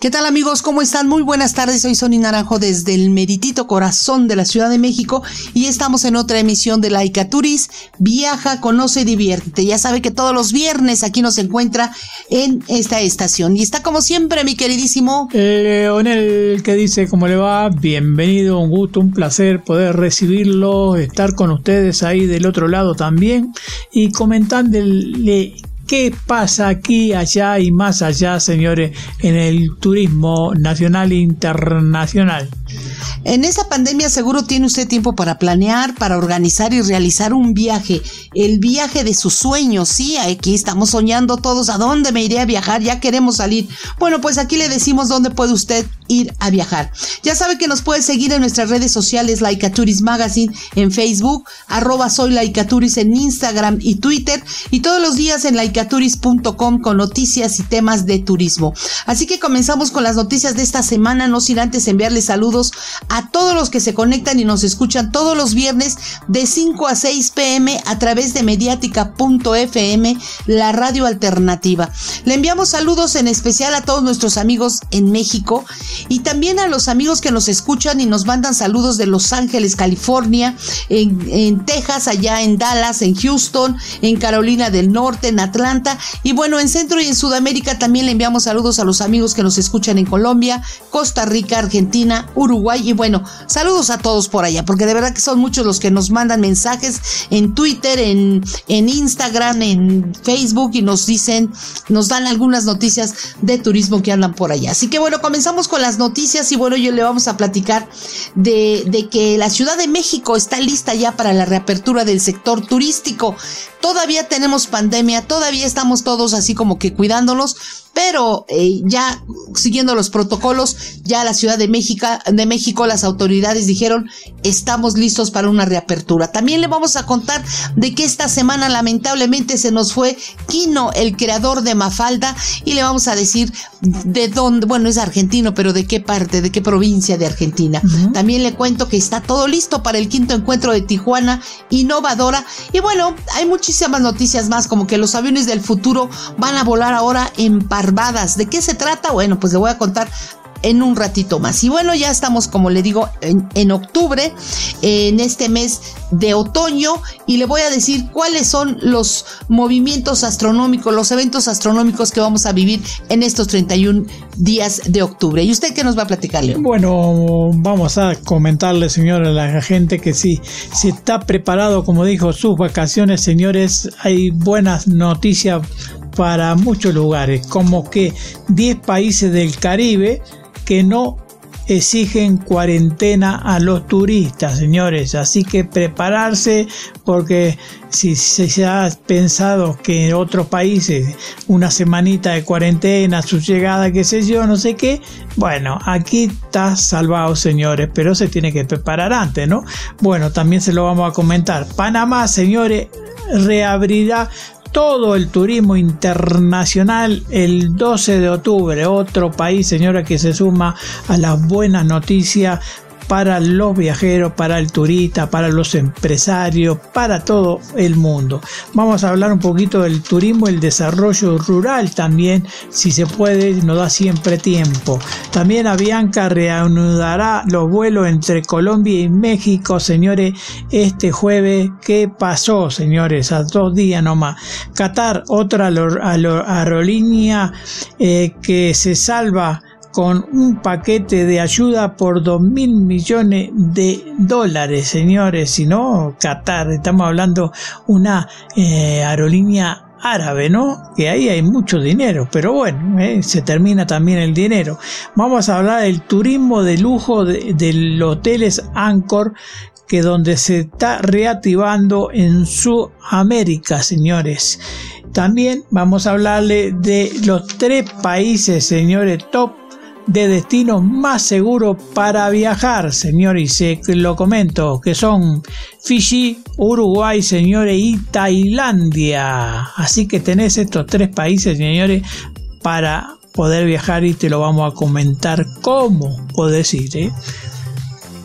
¿Qué tal amigos? ¿Cómo están? Muy buenas tardes. Soy Sonny Naranjo desde el meritito corazón de la Ciudad de México y estamos en otra emisión de Laica Turis. Viaja, conoce, diviértete. Ya sabe que todos los viernes aquí nos encuentra en esta estación. Y está como siempre mi queridísimo Leonel que dice cómo le va. Bienvenido, un gusto, un placer poder recibirlo, estar con ustedes ahí del otro lado también y comentándole qué pasa aquí, allá y más allá, señores, en el turismo nacional e internacional. En esta pandemia seguro tiene usted tiempo para planear, para organizar y realizar un viaje, el viaje de sus sueños, sí, aquí estamos soñando todos a dónde me iré a viajar, ya queremos salir. Bueno, pues aquí le decimos dónde puede usted ir a viajar. Ya sabe que nos puede seguir en nuestras redes sociales Laicaturis Magazine en Facebook, arroba soy en Instagram y Twitter y todos los días en laicaturis.com con noticias y temas de turismo. Así que comenzamos con las noticias de esta semana, no sin antes enviarles saludos a todos los que se conectan y nos escuchan todos los viernes de 5 a 6 pm a través de mediática.fm, la radio alternativa. Le enviamos saludos en especial a todos nuestros amigos en México y también a los amigos que nos escuchan y nos mandan saludos de Los Ángeles, California, en, Texas, allá en Dallas, en Houston, en Carolina del Norte, en Atlanta y bueno, en Centro y en Sudamérica también le enviamos saludos a los amigos que nos escuchan en Colombia, Costa Rica, Argentina, Uruguay y bueno, saludos a todos por allá, porque de verdad que son muchos los que nos mandan mensajes en Twitter, en, en Instagram, en Facebook y nos dicen, nos dan algunas noticias de turismo que andan por allá. Así que bueno, comenzamos con noticias y bueno, yo le vamos a platicar de, de que la Ciudad de México está lista ya para la reapertura del sector turístico. Todavía tenemos pandemia, todavía estamos todos así como que cuidándonos, pero eh, ya siguiendo los protocolos, ya la Ciudad de México, de México, las autoridades dijeron estamos listos para una reapertura. También le vamos a contar de que esta semana lamentablemente se nos fue Kino, el creador de Mafalda, y le vamos a decir de dónde, bueno, es argentino, pero de qué parte, de qué provincia de Argentina. También le cuento que está todo listo para el quinto encuentro de Tijuana Innovadora. Y bueno, hay muchísimas noticias más, como que los aviones del futuro van a volar ahora en Par ¿De qué se trata? Bueno, pues le voy a contar en un ratito más. Y bueno, ya estamos, como le digo, en, octubre, en este mes de otoño, y le voy a decir cuáles son los movimientos astronómicos, los eventos astronómicos que vamos a vivir en estos 31 días de octubre. ¿Y usted qué nos va a platicar, Bueno, vamos a comentarle, señores, a la gente que sí, si está preparado, como dijo, sus vacaciones, señores, hay buenas noticias para muchos lugares, como que 10 países del Caribe que no exigen cuarentena a los turistas, señores. Así que prepararse porque si se ha pensado que en otros países una semanita de cuarentena, su llegada, qué sé yo, no sé qué, bueno, aquí está salvado, señores, pero se tiene que preparar antes, ¿no? Bueno, también se lo vamos a comentar. Panamá, señores, reabrirá todo el turismo internacional el 12 de octubre. Otro país, señora, que se suma a las buenas noticias para los viajeros, para el turista, para los empresarios, para todo el mundo. Vamos a hablar un poquito del turismo, el desarrollo rural también, si se puede, nos da siempre tiempo. También Avianca reanudará los vuelos entre Colombia y México, señores, este jueves. ¿Qué pasó, señores? A dos días nomás. Qatar, otra aerolínea eh, que se salva con un paquete de ayuda por dos mil millones de dólares, señores, si no, Qatar, estamos hablando una eh, aerolínea árabe, ¿no? Que ahí hay mucho dinero, pero bueno, eh, se termina también el dinero. Vamos a hablar del turismo de lujo de, de los hoteles Anchor, que donde se está reactivando en Sudamérica, señores. También vamos a hablarle de los tres países, señores, top de destinos más seguros para viajar, señores. Se lo comento, que son Fiji, Uruguay, señores, y Tailandia. Así que tenés estos tres países, señores, para poder viajar y te lo vamos a comentar cómo podés ir. ¿eh?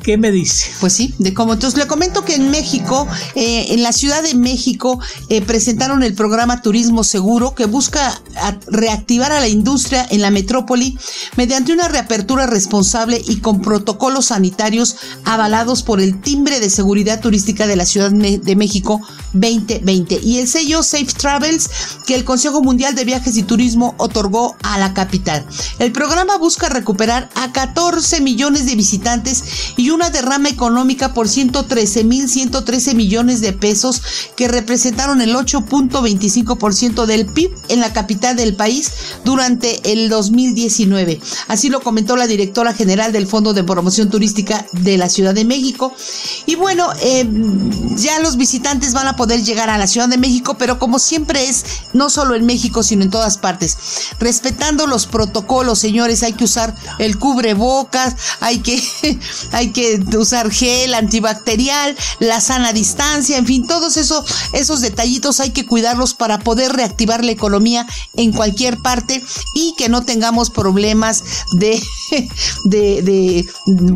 ¿Qué me dice? Pues sí, de cómo. Entonces le comento que en México, eh, en la Ciudad de México, eh, presentaron el programa Turismo Seguro que busca reactivar a la industria en la metrópoli mediante una reapertura responsable y con protocolos sanitarios avalados por el timbre de seguridad turística de la Ciudad de México 2020 y el sello Safe Travels que el Consejo Mundial de Viajes y Turismo otorgó a la capital. El programa busca recuperar a 14 millones de visitantes y una derrama económica por 113.113 millones de pesos que representaron el 8.25% del PIB en la capital del país durante el 2019. Así lo comentó la directora general del Fondo de Promoción Turística de la Ciudad de México. Y bueno, eh, ya los visitantes van a poder llegar a la Ciudad de México, pero como siempre es, no solo en México, sino en todas partes, respetando los protocolos, señores, hay que usar el cubrebocas, hay que, hay que usar gel antibacterial, la sana distancia, en fin, todos esos, esos detallitos hay que cuidarlos para poder reactivar la economía en cualquier parte y que no tengamos problemas de, de, de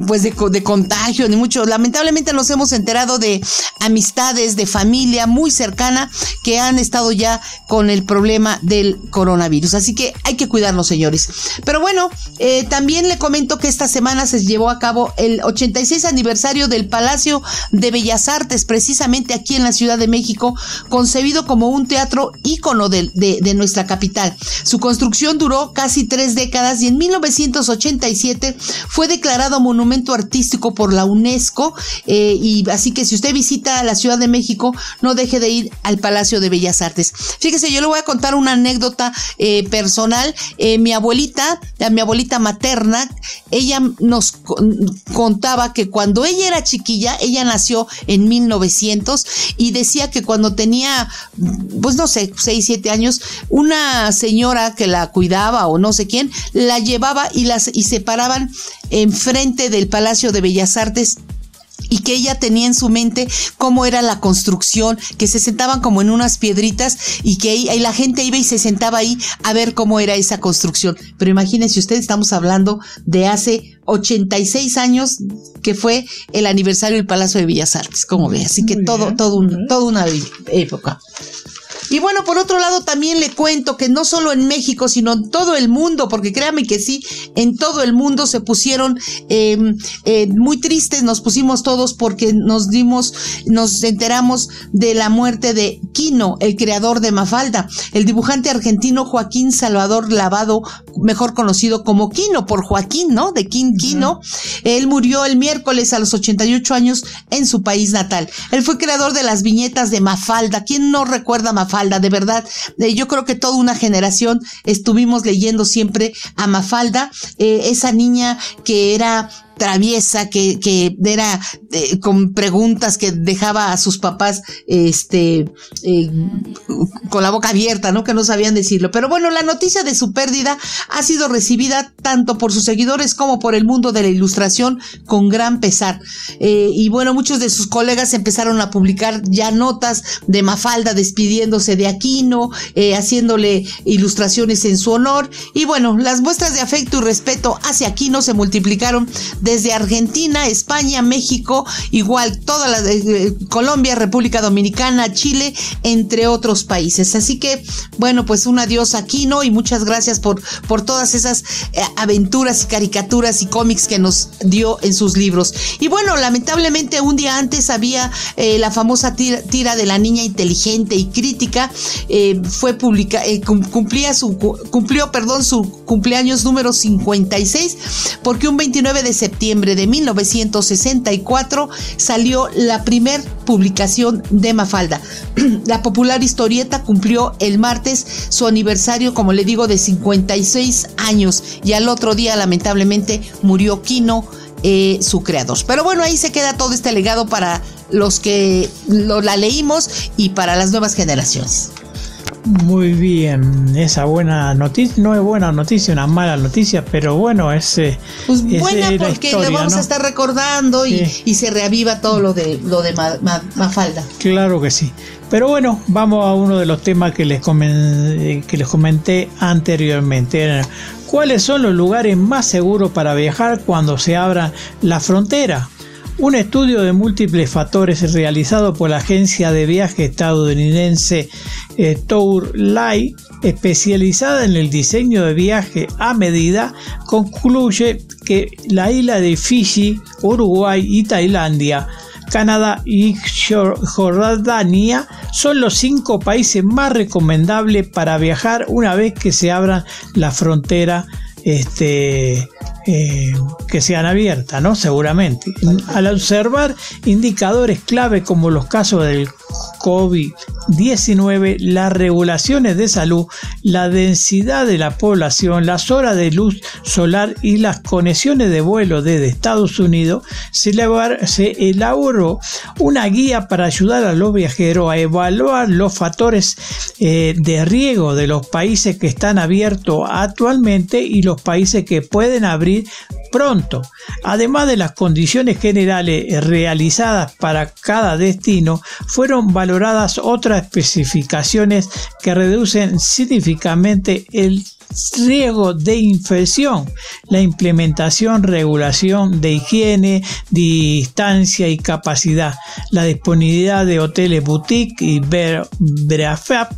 pues de, de contagio, ni mucho. Lamentablemente nos hemos enterado de amistades, de familia muy cercana que han estado ya con el problema del coronavirus. Así que hay que cuidarnos, señores. Pero bueno, eh, también le comento que esta semana se llevó a cabo el 80 aniversario del Palacio de Bellas Artes, precisamente aquí en la Ciudad de México, concebido como un teatro ícono de, de, nuestra capital. Su construcción duró casi tres décadas y en 1987 fue declarado monumento artístico por la UNESCO. Eh, y así que si usted visita la Ciudad de México, no deje de ir al Palacio de Bellas Artes. Fíjese, yo le voy a contar una anécdota eh, personal. Eh, mi abuelita, mi abuelita materna, ella nos contaba que cuando ella era chiquilla, ella nació en 1900 y decía que cuando tenía, pues no sé, 6, 7 años, una señora que la cuidaba o no sé quién, la llevaba y, las, y se paraban enfrente del Palacio de Bellas Artes y que ella tenía en su mente cómo era la construcción, que se sentaban como en unas piedritas y que ahí, la gente iba y se sentaba ahí a ver cómo era esa construcción. Pero imagínense ustedes, estamos hablando de hace 86 años que fue el aniversario del Palacio de Bellas Artes, como ve, así que todo, todo un, toda una época. Y bueno, por otro lado también le cuento que no solo en México, sino en todo el mundo, porque créame que sí, en todo el mundo se pusieron em, eh, muy tristes, nos pusimos todos porque nos dimos, nos enteramos de la muerte de Quino, el creador de Mafalda, el dibujante argentino Joaquín Salvador Lavado, mejor conocido como Quino, por Joaquín, ¿no? De Quin Quino. Él murió el miércoles a los 88 años en su país natal. Él fue creador de las viñetas de Mafalda. ¿Quién no recuerda Mafalda? De verdad. Eh, yo creo que toda una generación estuvimos leyendo siempre a Mafalda, eh, esa niña que era traviesa, que, que era eh, con preguntas que dejaba a sus papás este, eh, con la boca abierta, ¿no? Que no sabían decirlo. Pero bueno, la noticia de su pérdida ha sido recibida tanto por sus seguidores como por el mundo de la ilustración con gran pesar. Eh, y bueno, muchos de sus colegas empezaron a publicar ya notas de Mafalda despidiéndose de Aquino, haciéndole ilustraciones en su honor. Y bueno, las muestras de afecto y respeto hacia Aquino se multiplicaron desde Argentina, España, México, igual toda la eh, Colombia, República Dominicana, Chile, entre otros países. Así que, bueno, pues un adiós aquí, ¿no? Y muchas gracias por, por todas esas eh, aventuras y caricaturas y cómics que nos dio en sus libros. Y bueno, lamentablemente un día antes había eh, la famosa tira, de la niña inteligente y crítica, fue publicada, cumplía su, cumplió, perdón, su cumpleaños número 56, porque un 29 de septiembre septiembre de 1964 salió la primer publicación de Mafalda. la popular historieta cumplió el martes su aniversario, como le digo, de 56 años y al otro día lamentablemente murió Kino. Eh, su creador. Pero bueno, ahí se queda todo este legado para los que lo, la leímos y para las nuevas generaciones. Muy bien, esa buena noticia, no es buena noticia, una mala noticia, pero bueno, es, eh, Pues es, buena eh, la porque historia, lo vamos ¿no? a estar recordando y, Sí. y se reaviva todo lo de lo de Ma- Ma- Mafalda. Claro que sí. Pero bueno, vamos a uno de los temas que les, comen- eh, que les comenté anteriormente. Eran, ¿Cuáles son los lugares más seguros para viajar cuando se abran la frontera? Un estudio de múltiples factores realizado por la agencia de viaje estadounidense eh, Tour Light, especializada en el diseño de viaje a medida, concluye que la isla de Fiji, Uruguay y Tailandia Canadá y Jor- Jordania son los cinco países más recomendables para viajar una vez que se abran la frontera este, eh, que sean abiertas, ¿no? Seguramente. Al observar indicadores clave como los casos del COVID-19, las regulaciones de salud, la densidad de la población, las horas de luz solar y las conexiones de vuelo desde Estados Unidos, se elabor- se elaboró una guía para ayudar a los viajeros a evaluar los factores eh, de riesgo de los países que están abiertos actualmente y los países que pueden abrir pronto. Además de las condiciones generales realizadas para cada destino, fueron valoradas otras especificaciones que reducen significativamente el riesgo de infección, la implementación, regulación de higiene, distancia y capacidad, la disponibilidad de hoteles boutique y breafab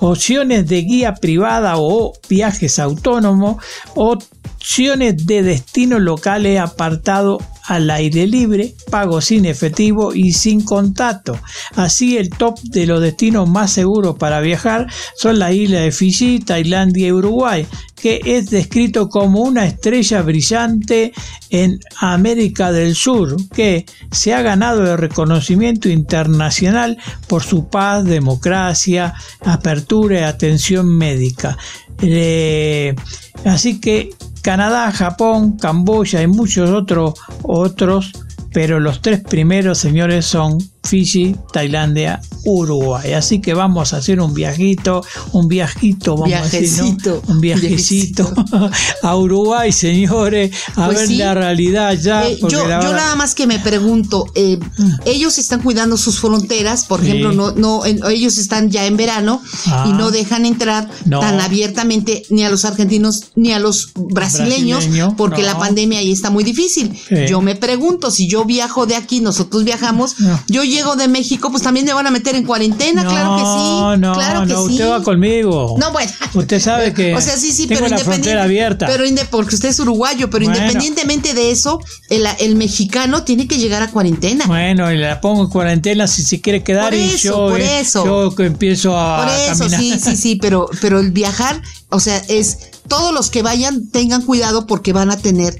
Opciones de guía privada o viajes autónomos, opciones de destinos locales apartados al aire libre, pago sin efectivo y sin contacto. Así el top de los destinos más seguros para viajar son las islas de Fiji, Tailandia y Uruguay, que es descrito como una estrella brillante en América del Sur, que se ha ganado el reconocimiento internacional por su paz, democracia, apertura y atención médica. Eh, así que Canadá, Japón, Camboya y muchos otros otros, pero los tres primeros señores son Fiji, Tailandia, Uruguay. Así que vamos a hacer un viajito, un viajito, vamos a decir, Viajecito, ¿no? Un viajecito a Uruguay, señores, a Pues ver sí. la realidad ya. Eh, yo, la yo nada más que me pregunto, eh, ellos están cuidando sus fronteras, por Sí. ejemplo, no, no, en- ellos están ya en verano Ah. y no dejan entrar No. tan abiertamente ni a los argentinos ni a los brasileños, Brasileño, porque no. la pandemia ahí está muy difícil. Sí. Yo me pregunto, si yo viajo de aquí, nosotros viajamos, yo llego de México, pues también me van a meter en cuarentena, no, claro que sí, no, claro que no, sí. usted va conmigo. No, bueno. Usted sabe que O sea, sí, sí, tengo pero independiente. abierta. Pero porque usted es uruguayo, pero Bueno. independientemente de eso, el, el mexicano tiene que llegar a cuarentena. Bueno, y la pongo en cuarentena si se quiere quedar Por y eso, yo, por eh, eso. yo que empiezo a Por eso, caminar. sí, sí, sí, pero, pero el viajar, o sea, es todos los que vayan tengan cuidado porque van a tener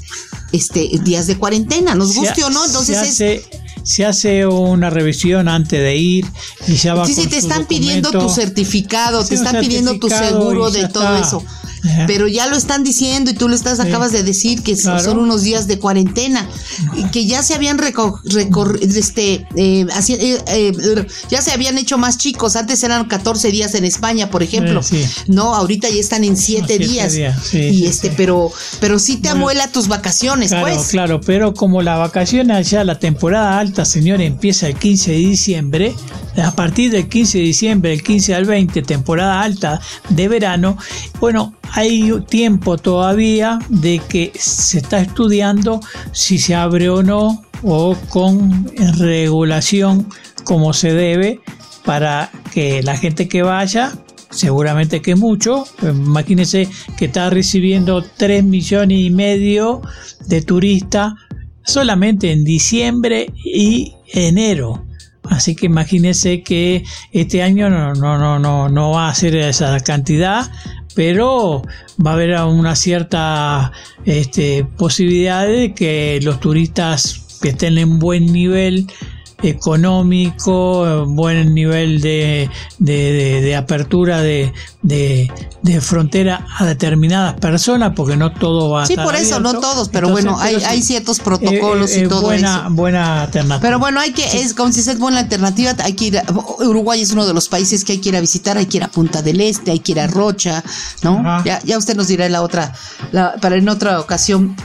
este días de cuarentena, nos guste o no, entonces es se hace una revisión antes de ir y ya va Sí, sí, con te su están pidiendo tu documento. certificado, Sí, te están pidiendo tu seguro de todo está. eso. Ajá. Pero ya lo están diciendo y tú lo estás, Sí. acabas de decir que son- Claro. son unos días de cuarentena que ya se habían reco- recor- este, eh, así- eh, eh, ya se habían hecho más chicos. Antes eran 14 días en España, por ejemplo. Sí. No, ahorita ya están en 7 siete días. días, sí, y este, pero, pero sí te Bueno. amuela tus vacaciones, Claro, pues. claro, pero como la vacación allá, la temporada alta, señores, empieza el 15 de diciembre, a partir del 15 de diciembre, el 15 al 20, temporada alta de verano, bueno, hay tiempo todavía de que se está estudiando si se abre o no, o con regulación como se debe, para que la gente que vaya seguramente que mucho. Imagínense que está recibiendo 3 millones y medio de turistas solamente en diciembre y enero. Así que imagínense que este año no, no, no, no, no va a ser esa cantidad, pero va a haber una cierta este, posibilidad de que los turistas que estén en buen nivel económico, buen nivel de, de, apertura de, de, frontera a determinadas personas, porque no todo va a Sí, por eso, no todos, pero bueno, hay, hay ciertos protocolos y todo buena, eso. Buena alternativa. Pero bueno, hay que, es como si es buena alternativa, hay que ir, a, Uruguay es uno de los países que hay que ir a visitar, hay que ir a Punta del Este, hay que ir a Rocha, ¿no? Ya, ya usted nos dirá la otra, la, para en otra ocasión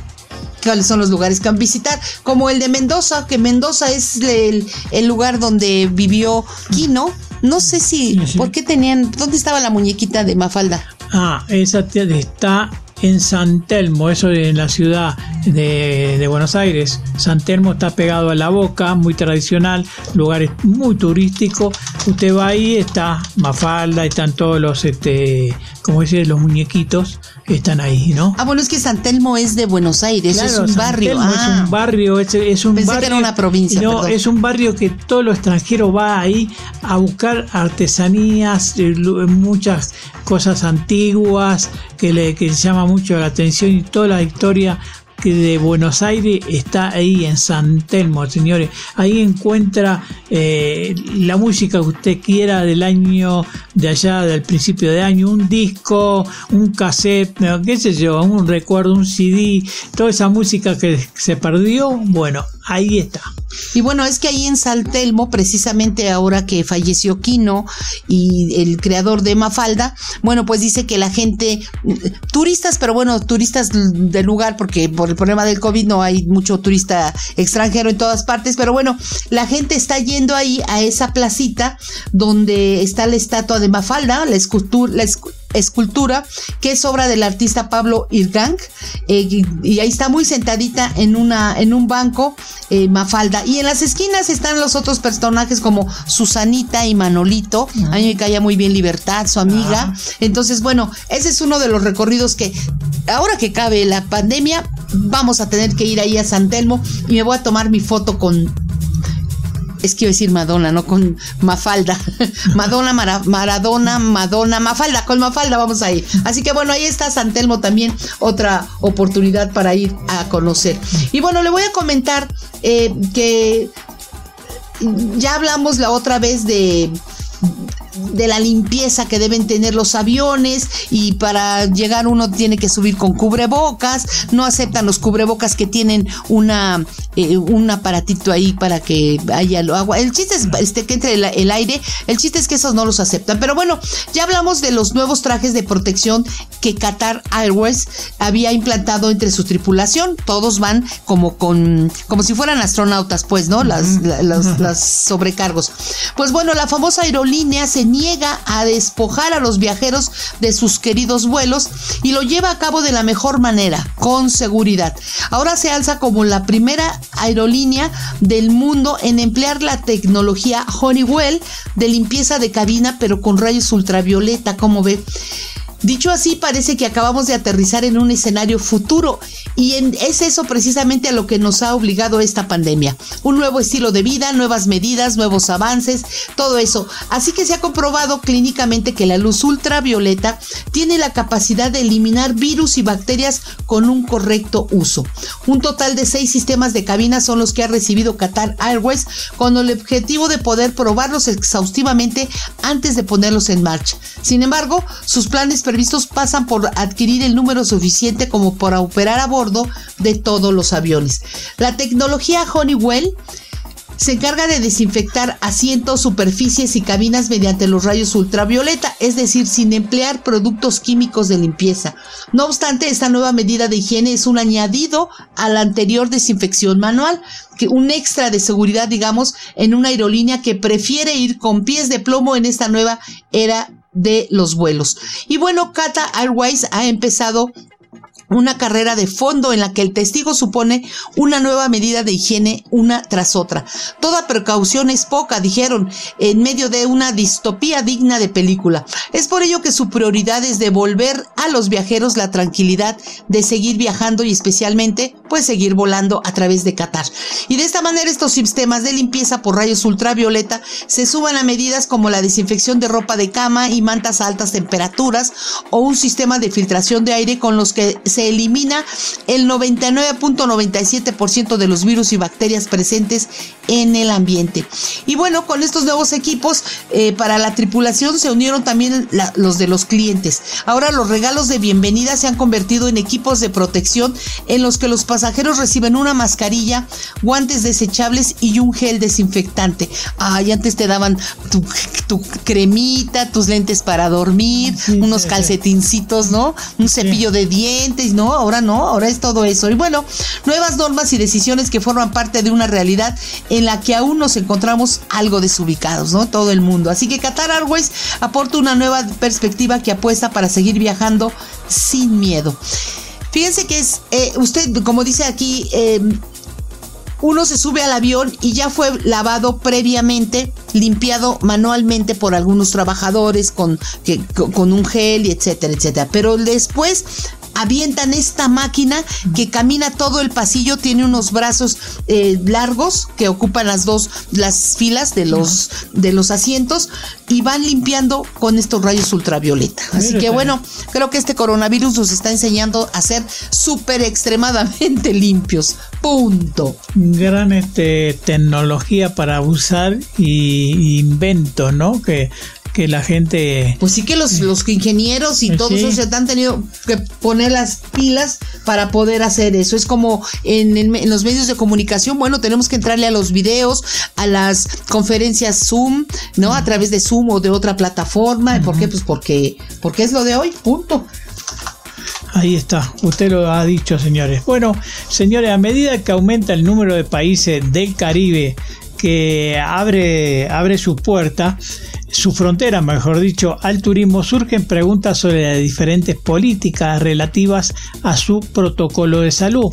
cuáles son los lugares que van a visitar, como el de Mendoza, que Mendoza es el, lugar donde vivió Quino. No sé si, ¿por qué tenían, dónde estaba la muñequita de Mafalda? Ah, esa está en San Telmo, eso en la ciudad de, de, Buenos Aires. San Telmo está pegado a la boca, muy tradicional, lugares muy turísticos. Usted va ahí, está Mafalda, están todos los, este, como dice, los muñequitos están ahí, ¿no? Ah, bueno, es que San Telmo es de Buenos Aires, es un barrio. es ah. un barrio, es, un Pensé barrio. que era una provincia. No, es un barrio que todo lo extranjero va ahí a buscar artesanías, eh, muchas cosas antiguas que le que llama mucho la atención y toda la historia de Buenos Aires está ahí en San Telmo, señores. Ahí encuentra eh, la música que usted quiera del año de allá, del principio de año, un disco, un cassette, qué sé yo, un recuerdo, un CD, toda esa música que se perdió, bueno, ahí está. Y bueno, es que ahí en Saltelmo, precisamente ahora que falleció Quino y el creador de Mafalda, bueno, pues dice que la gente, turistas, pero bueno, turistas del lugar, porque por el problema del COVID no hay mucho turista extranjero en todas partes, pero bueno, la gente está yendo ahí a esa placita donde está la estatua de Mafalda, la escultura, la escultura que es obra del artista Pablo Irgang eh, y, ahí está muy sentadita en una en un banco eh, Mafalda. Y en las esquinas están los otros personajes como Susanita y Manolito. A mí me caía muy bien Libertad su amiga. Entonces bueno ese es uno de los recorridos que ahora que cabe la pandemia vamos a tener que ir ahí a San Telmo y me voy a tomar mi foto con es que iba a decir Madonna, no con Mafalda. Madonna, Maradona, Madonna, Mafalda, con Mafalda vamos a ir. Así que bueno, ahí está San Telmo también, otra oportunidad para ir a conocer. Y bueno, le voy a comentar eh, que ya hablamos la otra vez de de la limpieza que deben tener los aviones y para llegar uno tiene que subir con cubrebocas, no aceptan los cubrebocas que tienen una eh, un aparatito ahí para que haya agua. El chiste es este, que entre el, aire, el chiste es que esos no los aceptan. Pero bueno, ya hablamos de los nuevos trajes de protección que Qatar Airways había implantado entre su tripulación. Todos van como con como si fueran astronautas, pues, ¿no? Las, las sobrecargos. Pues bueno, la famosa aerolínea se niega a despojar a los viajeros de sus queridos vuelos y lo lleva a cabo de la mejor manera, con seguridad. Ahora se alza como la primera aerolínea del mundo en emplear la tecnología Honeywell de limpieza de cabina, pero con rayos ultravioleta, como ve. Dicho así, parece que acabamos de aterrizar en un escenario futuro y es eso precisamente a lo que nos ha obligado esta pandemia. Un nuevo estilo de vida, nuevas medidas, nuevos avances, todo eso. Así que se ha comprobado clínicamente que la luz ultravioleta tiene la capacidad de eliminar virus y bacterias con un correcto uso. Un total de seis sistemas de cabina son los que ha recibido Qatar Airways con el objetivo de poder probarlos exhaustivamente antes de ponerlos en marcha. Sin embargo, sus planes pasan por adquirir el número suficiente como para operar a bordo de todos los aviones. La tecnología Honeywell se encarga de desinfectar asientos, superficies y cabinas mediante los rayos ultravioleta, es decir, sin emplear productos químicos de limpieza. No obstante, esta nueva medida de higiene es un añadido a la anterior desinfección manual, que un extra de seguridad, digamos, en una aerolínea que prefiere ir con pies de plomo en esta nueva era de los vuelos. Y bueno, Qatar Airways ha empezado una carrera de fondo en la que el testigo supone una nueva medida de higiene una tras otra. Toda precaución es poca, dijeron, en medio de una distopía digna de película. Es por ello que su prioridad es devolver a los viajeros la tranquilidad de seguir viajando y especialmente pues seguir volando a través de Qatar. Y de esta manera estos sistemas de limpieza por rayos ultravioleta se suban a medidas como la desinfección de ropa de cama y mantas a altas temperaturas o un sistema de filtración de aire con los que se elimina el 99.97% de los virus y bacterias presentes en el ambiente. Y bueno, con estos nuevos equipos eh, para la tripulación se unieron también los de los clientes. Ahora los regalos de bienvenida se han convertido en equipos de protección en los que los pasajeros reciben una mascarilla, guantes desechables y un gel desinfectante. Ay, antes te daban tu, cremita, tus lentes para dormir, unos calcetincitos, ¿no? Un cepillo de dientes, ¿no? Ahora no, ahora es todo eso. Y bueno, nuevas normas y decisiones que forman parte de una realidad en la que aún nos encontramos algo desubicados, ¿no? Todo el mundo. Así que Qatar Airways aporta una nueva perspectiva que apuesta para seguir viajando sin miedo. Fíjense que es, eh, usted, como dice aquí, eh, uno se sube al avión y ya fue lavado previamente, limpiado manualmente por algunos trabajadores con, con un gel etcétera, etcétera. Pero después avientan esta máquina que camina todo el pasillo, tiene unos brazos eh, largos que ocupan las dos, las filas de los, de los asientos y van limpiando con estos rayos ultravioleta. Así que bueno, creo que este coronavirus nos está enseñando a ser súper extremadamente limpios. Punto. Gran este, tecnología para usar y invento, ¿no? Que que la gente... Pues sí que los, los ingenieros y todos eso se han tenido que poner las pilas para poder hacer eso. Es como en, en, los medios de comunicación, bueno, tenemos que entrarle a los videos, a las conferencias Zoom, ¿no? A través de Zoom o de otra plataforma. ¿Por qué? Pues porque, porque es lo de hoy, punto. Ahí está, usted lo ha dicho, señores. Bueno, señores, a medida que aumenta el número de países del Caribe que abre, abre su puerta, su frontera, mejor dicho, al turismo, surgen preguntas sobre las diferentes políticas relativas a su protocolo de salud.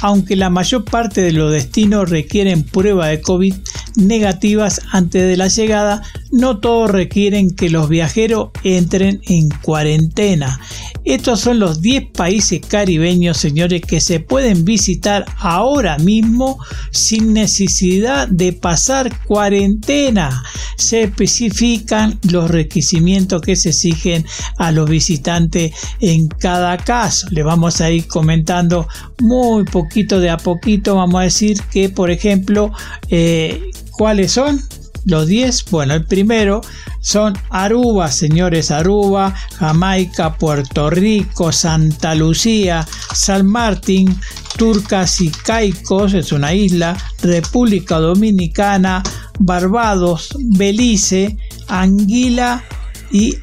Aunque la mayor parte de los destinos requieren prueba de COVID negativas antes de la llegada, no todos requieren que los viajeros entren en cuarentena. Estos son los 10 países caribeños, señores, que se pueden visitar ahora mismo sin necesidad de pasar cuarentena. Se especifican los requerimientos que se exigen a los visitantes en cada caso. Le vamos a ir comentando muy poquito de a poquito. Vamos a decir que, por ejemplo, eh, ¿cuáles son? Los 10, bueno, el primero son Aruba, señores, Aruba, Jamaica, Puerto Rico, Santa Lucía, San Martín, Turcas y Caicos, es una isla, República Dominicana, Barbados, Belice, Anguila y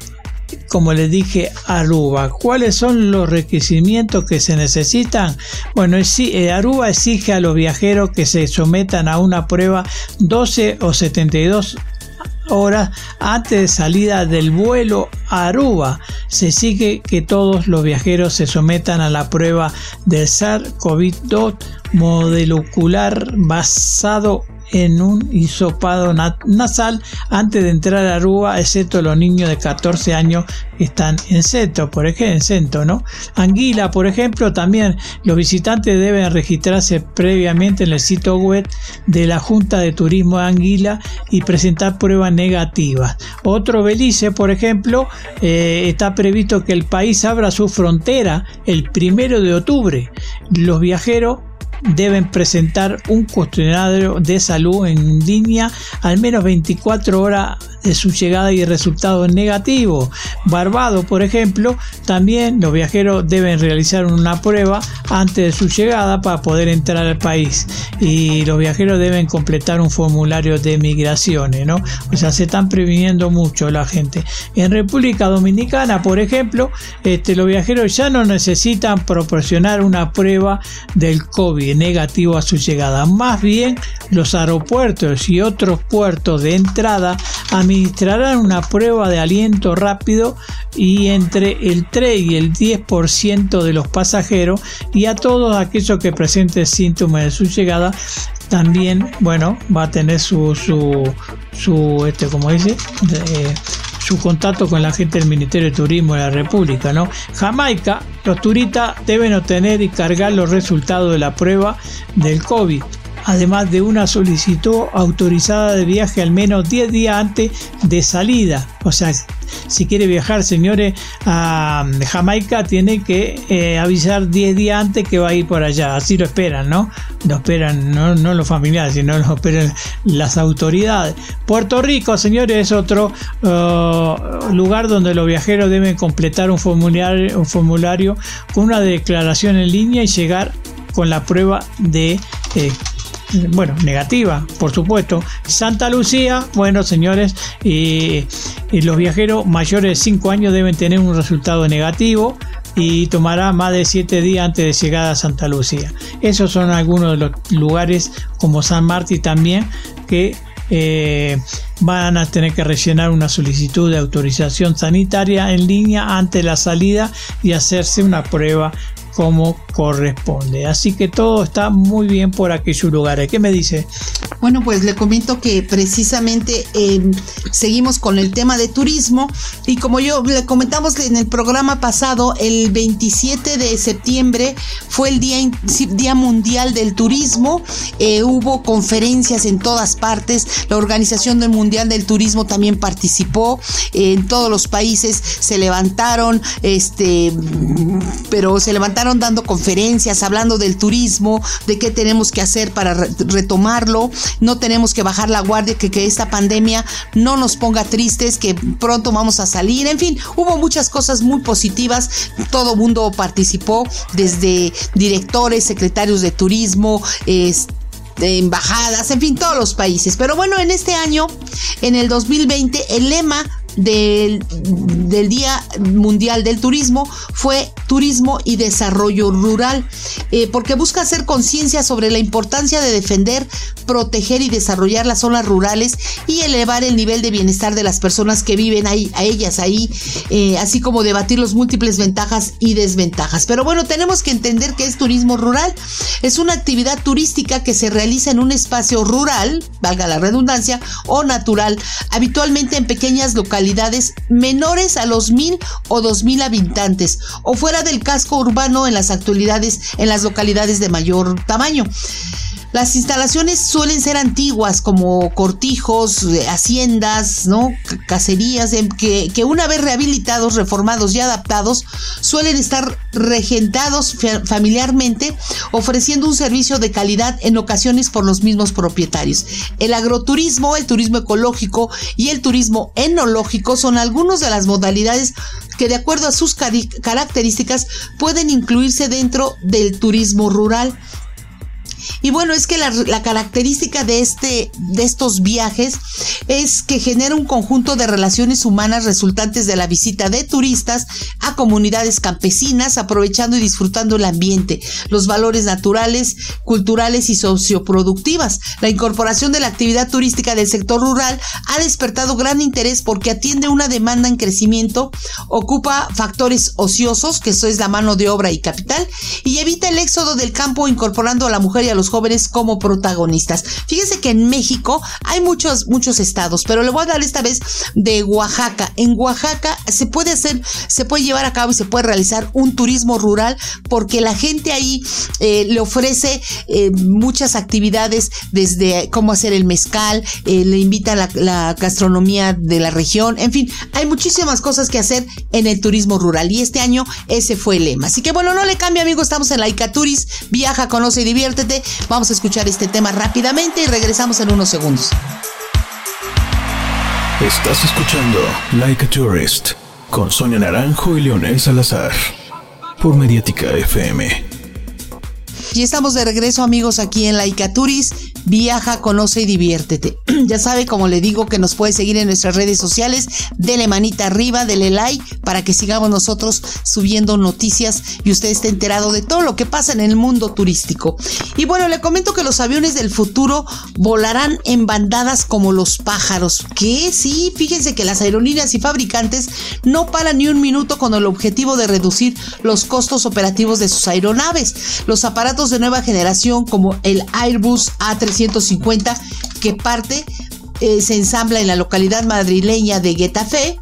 como les dije, Aruba. ¿Cuáles son los requerimientos que se necesitan? Bueno, eh, Aruba exige a los viajeros que se sometan a una prueba 12 o 72 horas antes de salida del vuelo a Aruba. Se sigue que todos los viajeros se sometan a la prueba del SARS-CoV-2 molecular basado en un hisopado nasal antes de entrar a Aruba, excepto los niños de 14 años que están en centro, por ejemplo, en centro, ¿no? Anguila, por ejemplo, también los visitantes deben registrarse previamente en el sitio web de la Junta de Turismo de Anguila y presentar pruebas negativas. Otro Belice, por ejemplo, eh, está previsto que el país abra su frontera el primero de octubre. Los viajeros deben presentar un cuestionario de salud en línea al menos 24 horas de su llegada y resultado negativo. Barbado, por ejemplo, también los viajeros deben realizar una prueba antes de su llegada para poder entrar al país y los viajeros deben completar un formulario de migraciones, ¿no? O sea, se están previniendo mucho la gente. En República Dominicana, por ejemplo, este, los viajeros ya no necesitan proporcionar una prueba del COVID negativo a su llegada. Más bien, los aeropuertos y otros puertos de entrada a administrarán una prueba de aliento rápido y entre el 3 y el 10% de los pasajeros y a todos aquellos que presenten síntomas de su llegada también bueno va a tener su su, este como dice su contacto con la gente del Ministerio de Turismo de la República, ¿no? Jamaica, los turistas deben obtener y cargar los resultados de la prueba del COVID además de una solicitud autorizada de viaje al menos 10 días antes de salida. O sea, si quiere viajar, señores, a Jamaica, tiene que eh, avisar 10 días antes que va a ir por allá. Así lo esperan, ¿no? Lo esperan no, los familiares, sino lo esperan las autoridades. Puerto Rico, señores, es otro uh, lugar donde los viajeros deben completar un formulario, un formulario con una declaración en línea y llegar con la prueba de eh, bueno, negativa, por supuesto. Santa Lucía, bueno, señores, y, los viajeros mayores de 5 años deben tener un resultado negativo y tomará más de 7 días antes de llegar a Santa Lucía. Esos son algunos de los lugares como San Martín también que eh, van a tener que rellenar una solicitud de autorización sanitaria en línea ante la salida y hacerse una prueba como corresponde. Así que todo está muy bien por aquellos lugares. ¿Qué me dice? Bueno, pues le comento que precisamente em, seguimos con el tema de turismo y como yo le comentamos en el programa pasado, el 27 de septiembre fue el Día, día Mundial del Turismo. Eh, hubo conferencias en todas partes. La Organización del Mundial del Turismo también participó. en todos los países se levantaron, este, pero se levantaron dando conferencias, hablando del turismo, de qué tenemos que hacer para retomarlo. No tenemos que bajar la guardia, que, que esta pandemia no nos ponga tristes, que pronto vamos a salir. En fin, hubo muchas cosas muy positivas. Todo mundo participó, desde directores, secretarios de turismo, embajadas, en fin, todos los países. Pero bueno, en este año, en el 2020, el lema del, del, Día Mundial del Turismo fue Turismo y Desarrollo Rural, eh, porque busca hacer conciencia sobre la importancia de defender, proteger y desarrollar las zonas rurales y elevar el nivel de bienestar de las personas que viven ahí, a ellas ahí, eh, así como debatir los múltiples ventajas y desventajas. Pero bueno, tenemos que entender que es turismo rural. Es una actividad turística que se realiza en un espacio rural, valga la redundancia, o natural, habitualmente en pequeñas localidades menores a los mil o dos mil habitantes o fuera del casco urbano en las actualidades en las localidades de mayor tamaño. Las instalaciones suelen ser antiguas, como cortijos, eh, haciendas, ¿no? cacerías, que, que, una vez rehabilitados, reformados y adaptados, suelen estar regentados familiarmente, ofreciendo un servicio de calidad en ocasiones por los mismos propietarios. El agroturismo, el turismo ecológico y el turismo enológico son algunas de las modalidades que de acuerdo a sus características pueden incluirse dentro del turismo rural. Y bueno, es que la, característica de, este, de estos viajes es que genera un conjunto de relaciones humanas resultantes de la visita de turistas a comunidades campesinas, aprovechando y disfrutando el ambiente, los valores naturales, culturales y socioproductivas. La incorporación de la actividad turística del sector rural ha despertado gran interés porque atiende una demanda en crecimiento, ocupa factores ociosos, que eso es la mano de obra y capital, y evita el éxodo del campo incorporando a la mujer y a los jóvenes como protagonistas. Fíjense que en México hay muchos, muchos estados, pero le voy a dar esta vez de Oaxaca. En Oaxaca se puede hacer, se puede llevar a cabo y se puede realizar un turismo rural porque la gente ahí eh, le ofrece eh, muchas actividades desde cómo hacer el mezcal, eh, le invita a la, gastronomía de la región, en fin, hay muchísimas cosas que hacer en el turismo rural y este año ese fue el lema. Así que bueno, no le cambie amigos, estamos en la Icaturis, viaja, conoce y diviértete. Vamos a escuchar este tema rápidamente y regresamos en unos segundos. Estás escuchando Like a Tourist con Sonia Naranjo y Leonel Salazar por Mediática FM. Y estamos de regreso amigos aquí en Laika Turis Viaja, conoce y diviértete. ya sabe, como le digo, que nos puede seguir en nuestras redes sociales. Dele manita arriba, dele like para que sigamos nosotros subiendo noticias y usted esté enterado de todo lo que pasa en el mundo turístico. Y bueno, le comento que los aviones del futuro volarán en bandadas como los pájaros. Que sí, fíjense que las aerolíneas y fabricantes no paran ni un minuto con el objetivo de reducir los costos operativos de sus aeronaves. Los aparatos de nueva generación como el Airbus A3 150 que parte eh, se ensambla en la localidad madrileña de Getafe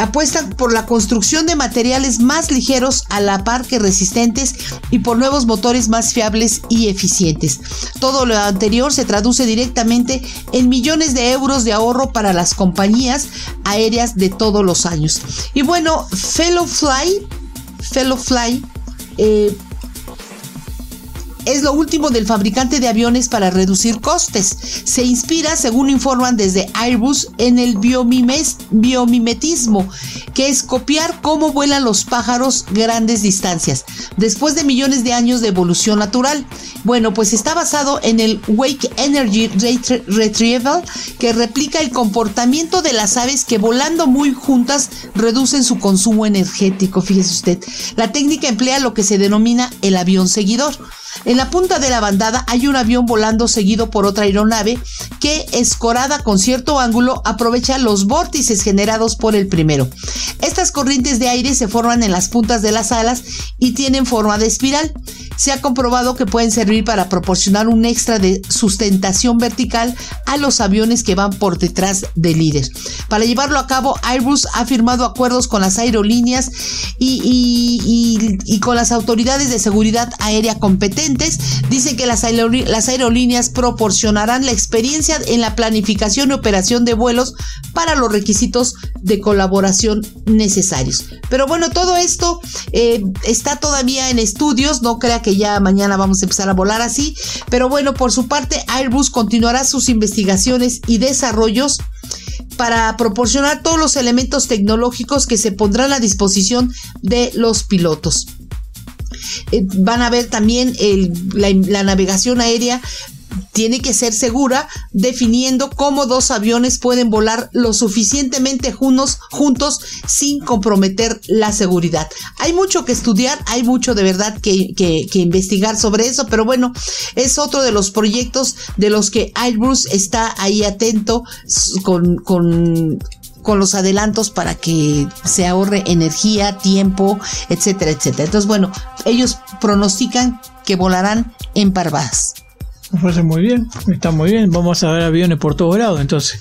Apuestan por la construcción de materiales más ligeros a la par que resistentes y por nuevos motores más fiables y eficientes. Todo lo anterior se traduce directamente en millones de euros de ahorro para las compañías aéreas de todos los años. Y bueno, Fellow Fly, eh, es lo último del fabricante de aviones para reducir costes. Se inspira, según informan desde Airbus, en el biomimetismo, que es copiar cómo vuelan los pájaros grandes distancias, después de millones de años de evolución natural. Bueno, pues está basado en el Wake Energy Retrieval, que replica el comportamiento de las aves que volando muy juntas reducen su consumo energético. Fíjese usted, la técnica emplea lo que se denomina el avión seguidor. En la punta de la bandada hay un avión volando seguido por otra aeronave que, escorada con cierto ángulo, aprovecha los vórtices generados por el primero. Estas corrientes de aire se forman en las puntas de las alas y tienen forma de espiral. Se ha comprobado que pueden servir para proporcionar un extra de sustentación vertical a los aviones que van por detrás del líder. Para llevarlo a cabo, Airbus ha firmado acuerdos con las aerolíneas y, y con las autoridades de seguridad aérea competentes dicen que las, aerolíneas proporcionarán la experiencia en la planificación y operación de vuelos para los requisitos de colaboración necesarios. Pero bueno, todo esto eh, está todavía en estudios, no crea que ya mañana vamos a empezar a volar así, pero bueno, por su parte Airbus continuará sus investigaciones y desarrollos para proporcionar todos los elementos tecnológicos que se pondrán a disposición de los pilotos. Eh, van a ver también la, navegación aérea tiene que ser segura, definiendo cómo dos aviones pueden volar lo suficientemente juntos, sin comprometer la seguridad. Hay mucho que estudiar, hay mucho de verdad que, investigar sobre eso, pero bueno, es otro de los proyectos de los que Airbus está ahí atento con, con con los adelantos para que se ahorre energía, tiempo, etcétera, etcétera. Entonces, bueno, ellos pronostican que volarán en Parvaz. Me parece muy bien, está muy bien. Vamos a ver aviones por todos lados, entonces.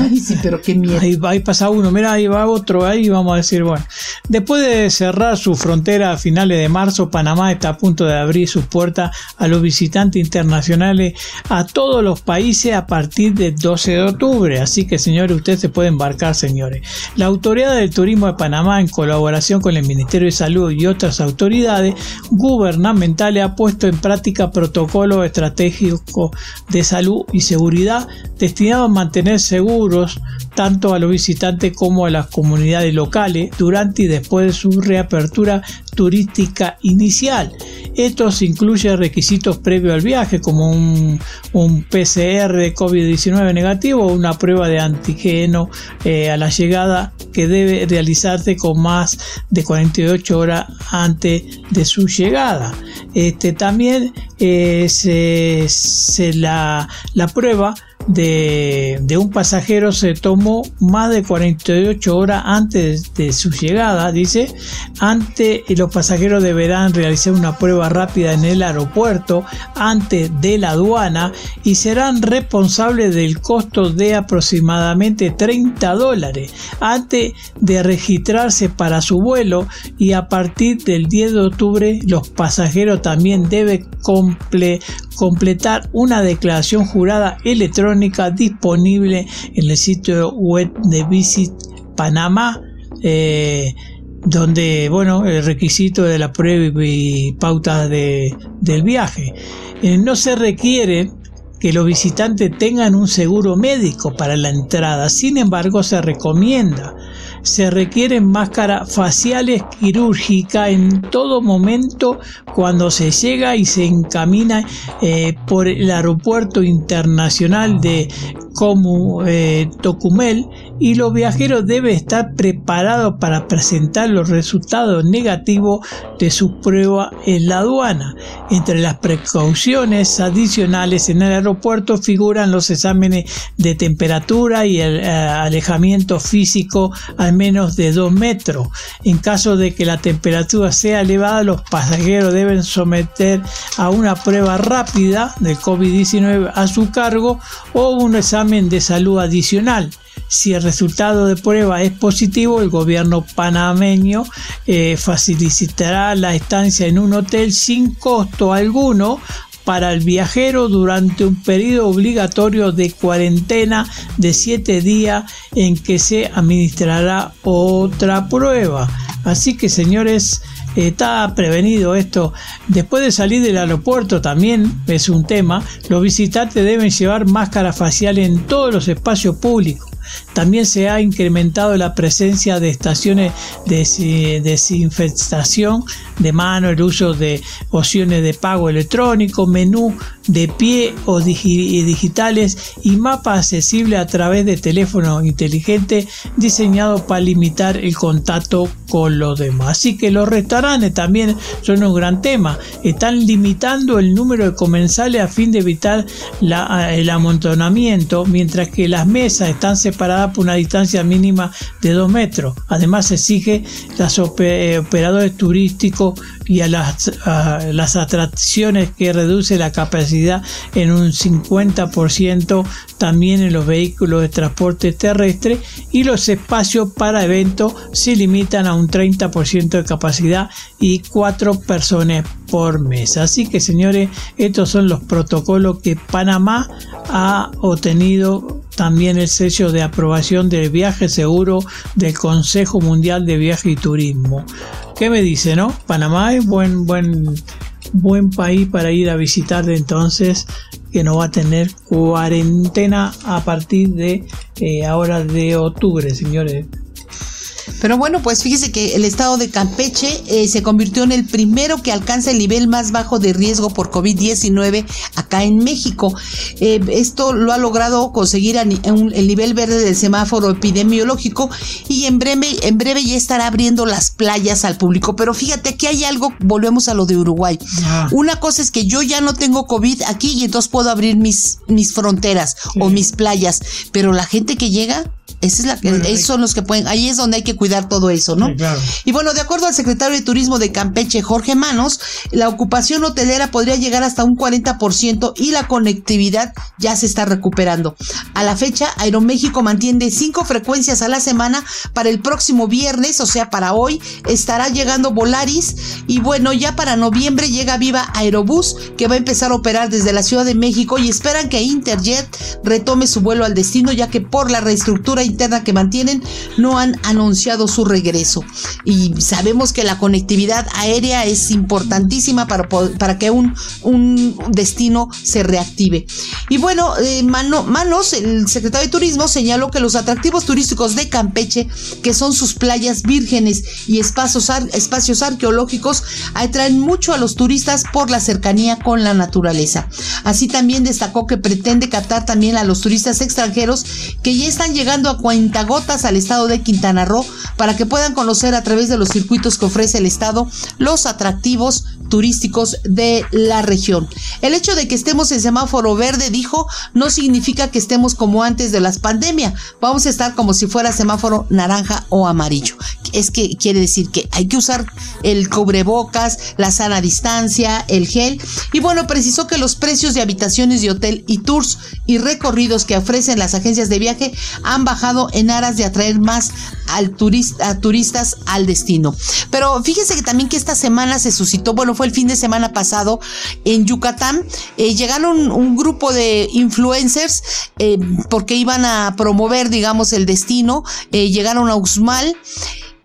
Ay, sí, pero qué miedo. Ahí, pasa uno, mira, ahí va otro, ahí vamos a decir, bueno. Después de cerrar su frontera a finales de marzo, Panamá está a punto de abrir sus puertas a los visitantes internacionales a todos los países a partir del 12 de octubre. Así que, señores, ustedes se pueden embarcar, señores. La Autoridad del Turismo de Panamá, en colaboración con el Ministerio de Salud y otras autoridades gubernamentales, ha puesto en práctica protocolos estratégicos de salud y seguridad destinado a mantener seguros tanto a los visitantes como a las comunidades locales durante y después de su reapertura turística inicial. Esto incluye requisitos previos al viaje como un, PCR de COVID-19 negativo o una prueba de antígeno eh, a la llegada que debe realizarse con más de 48 horas antes de su llegada. Este, también eh, se, la, la prueba de, un pasajero se tomó más de 48 horas antes de su llegada, dice. Antes los pasajeros deberán realizar una prueba rápida en el aeropuerto antes de la aduana y serán responsables del costo de aproximadamente 30 dólares antes de registrarse para su vuelo y a partir del 10 de octubre los pasajeros también deben completar una declaración jurada electrónica disponible en el sitio web de Visit Panamá. Eh, donde bueno el requisito de la prueba y pautas de, del viaje eh, no se requiere que los visitantes tengan un seguro médico para la entrada sin embargo se recomienda se requieren máscaras faciales quirúrgicas en todo momento cuando se llega y se encamina eh, por el aeropuerto internacional de como eh, y los viajeros deben estar preparados para presentar los resultados negativos de su prueba en la aduana. Entre las precauciones adicionales en el aeropuerto figuran los exámenes de temperatura y el eh, alejamiento físico al menos de 2 metros. En caso de que la temperatura sea elevada, los pasajeros deben someter a una prueba rápida de COVID-19 a su cargo o un examen de salud adicional. Si el resultado de prueba es positivo, el gobierno panameño eh, facilitará la estancia en un hotel sin costo alguno para el viajero durante un periodo obligatorio de cuarentena de 7 días en que se administrará otra prueba. Así que señores, está prevenido esto. Después de salir del aeropuerto también es un tema. Los visitantes deben llevar máscara facial en todos los espacios públicos. También se ha incrementado la presencia de estaciones de desinfectación de mano, el uso de opciones de pago electrónico, menú de pie o digitales y mapa accesible a través de teléfono inteligente diseñado para limitar el contacto con los demás. Así que los restaurantes también son un gran tema. Están limitando el número de comensales a fin de evitar el amontonamiento, mientras que las mesas están separadas por una distancia mínima de 2 metros. Además exige los operadores turísticos y a las, las atracciones que reduce la capacidad en un 50% también en los vehículos de transporte terrestre y los espacios para eventos se limitan a un 30% de capacidad y cuatro personas por mes. Así que señores, estos son los protocolos que Panamá ha obtenido también el sello de aprobación del viaje seguro del Consejo Mundial de Viaje y Turismo. ¿Qué me dice, no? Panamá es buen, buen, buen país para ir a visitar de entonces que no va a tener cuarentena a partir de eh, ahora de octubre, señores. Pero bueno, pues fíjese que el estado de Campeche eh, se convirtió en el primero que alcanza el nivel más bajo de riesgo por COVID-19 acá en México. Eh, esto lo ha logrado conseguir el nivel verde del semáforo epidemiológico y en breve, en breve ya estará abriendo las playas al público. Pero fíjate que hay algo, volvemos a lo de Uruguay. Ah. Una cosa es que yo ya no tengo COVID aquí y entonces puedo abrir mis, mis fronteras o mis playas, pero la gente que llega esa es la que, esos son los que pueden, ahí es donde hay que cuidar todo eso, ¿no? Y bueno, de acuerdo al secretario de Turismo de Campeche, Jorge Manos, la ocupación hotelera podría llegar hasta un 40% y la conectividad ya se está recuperando. A la fecha, Aeroméxico mantiene cinco frecuencias a la semana. Para el próximo viernes, o sea, para hoy, estará llegando Volaris. Y bueno, ya para noviembre llega Viva Aerobús, que va a empezar a operar desde la Ciudad de México y esperan que Interjet retome su vuelo al destino, ya que por la reestructura interna que mantienen, no han anunciado su regreso. Y sabemos que la conectividad aérea es importantísima para, para que un, un destino se reactive. Y bueno, eh, Manos, el secretario de Turismo, señaló que los atractivos turísticos de Campeche, que son sus playas vírgenes y espacios, espacios arqueológicos, atraen mucho a los turistas por la cercanía con la naturaleza. Así también destacó que pretende captar también a los turistas extranjeros que ya están llegando a cuentagotas al estado de Quintana Roo para que puedan conocer a través de los circuitos que ofrece el estado los atractivos turísticos de la región. El hecho de que estemos en semáforo verde, dijo, no significa que estemos como antes de las pandemias. Vamos a estar como si fuera semáforo naranja o amarillo. Es que quiere decir que hay que usar el cubrebocas, la sana distancia, el gel. Y bueno, precisó que los precios de habitaciones de hotel y tours y recorridos que ofrecen las agencias de viaje han bajado en aras de atraer más al turista, turistas al destino. Pero fíjense que también que esta semana se suscitó, bueno, fue el fin de semana pasado en Yucatán, eh, llegaron un grupo de influencers eh, porque iban a promover, digamos, el destino, eh, llegaron a Uxmal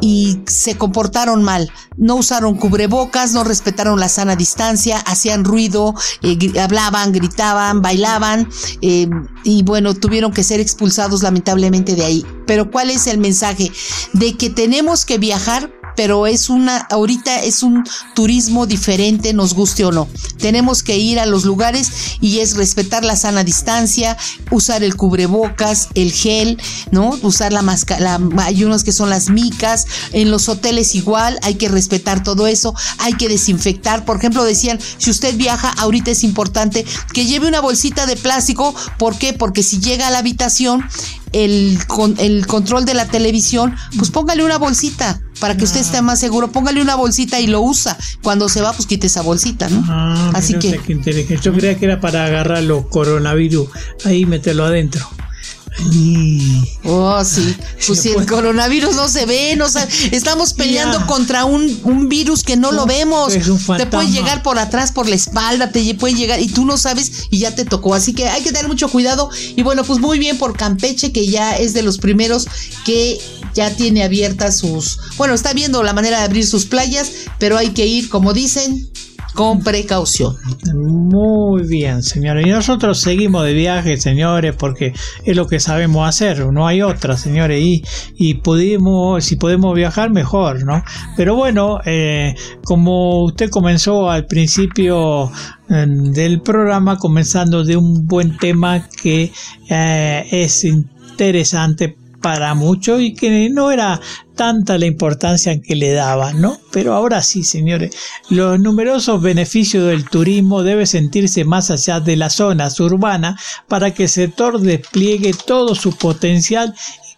y se comportaron mal. No usaron cubrebocas, no respetaron la sana distancia, hacían ruido, eh, hablaban, gritaban, bailaban eh, y bueno, tuvieron que ser expulsados lamentablemente de ahí. Pero ¿cuál es el mensaje? De que tenemos que viajar pero es una, ahorita es un turismo diferente, nos guste o no. Tenemos que ir a los lugares y es respetar la sana distancia, usar el cubrebocas, el gel, ¿no? Usar la máscara, hay unos que son las micas, en los hoteles igual, hay que respetar todo eso, hay que desinfectar. Por ejemplo, decían, si usted viaja, ahorita es importante que lleve una bolsita de plástico, ¿por qué? Porque si llega a la habitación, el, el control de la televisión, pues póngale una bolsita para que usted esté más seguro. Póngale una bolsita y lo usa. Cuando se va, pues quite esa bolsita, ¿no? Ah, Así que. Yo creía que era para agarrar los coronavirus, ahí meterlo adentro. Oh, sí. Pues si el coronavirus no se ve, no estamos peleando contra un, un, virus que no lo vemos. te puede llegar por atrás, por la espalda, te puede llegar y tú no sabes y ya te tocó. Así que hay que tener mucho cuidado. Y bueno, pues muy bien por Campeche, que ya es de los primeros que ya tiene abiertas sus. Bueno, está viendo la manera de abrir sus playas, pero hay que ir, como dicen, con precaución. Muy bien, señores. Y nosotros seguimos de viaje, señores, porque es lo que sabemos hacer. No hay otra, señores. Y, y pudimos, si podemos viajar, mejor, ¿no? Pero bueno, eh, como usted comenzó al principio eh, del programa, comenzando de un buen tema que eh, es interesante para mucho y que no era tanta la importancia que le daban, ¿no? Pero ahora sí, señores, los numerosos beneficios del turismo deben sentirse más allá de las zonas urbanas para que el sector despliegue todo su potencial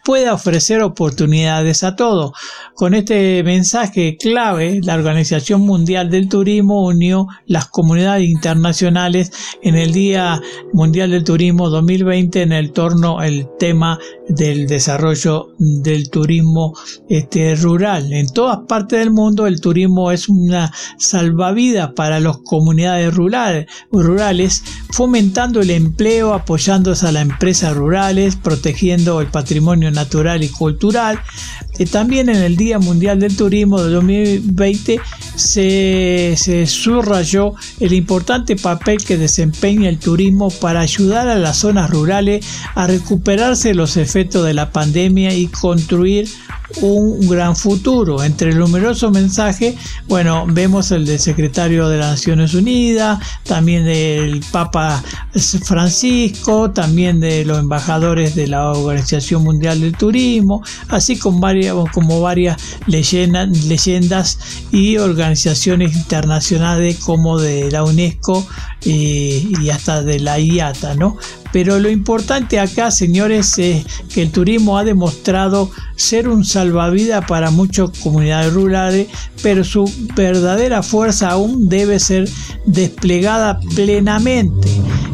pueda ofrecer oportunidades a todos. Con este mensaje clave, la Organización Mundial del Turismo unió las comunidades internacionales en el Día Mundial del Turismo 2020 en el torno el tema del desarrollo del turismo este, rural. En todas partes del mundo el turismo es una salvavidas para las comunidades rurales, fomentando el empleo, apoyándose a las empresas rurales, protegiendo el patrimonio natural y cultural. Y también en el Día Mundial del Turismo de 2020 se, se subrayó el importante papel que desempeña el turismo para ayudar a las zonas rurales a recuperarse los efectos de la pandemia y construir un gran futuro. Entre el numeroso mensaje, bueno, vemos el del secretario de las Naciones Unidas, también del Papa Francisco, también de los embajadores de la Organización Mundial del Turismo, así como varias, como varias leyendas y organizaciones internacionales como de la UNESCO y, y hasta de la IATA, ¿no? Pero lo importante acá, señores, es que el turismo ha demostrado ser un salvavidas para muchas comunidades rurales, pero su verdadera fuerza aún debe ser desplegada plenamente.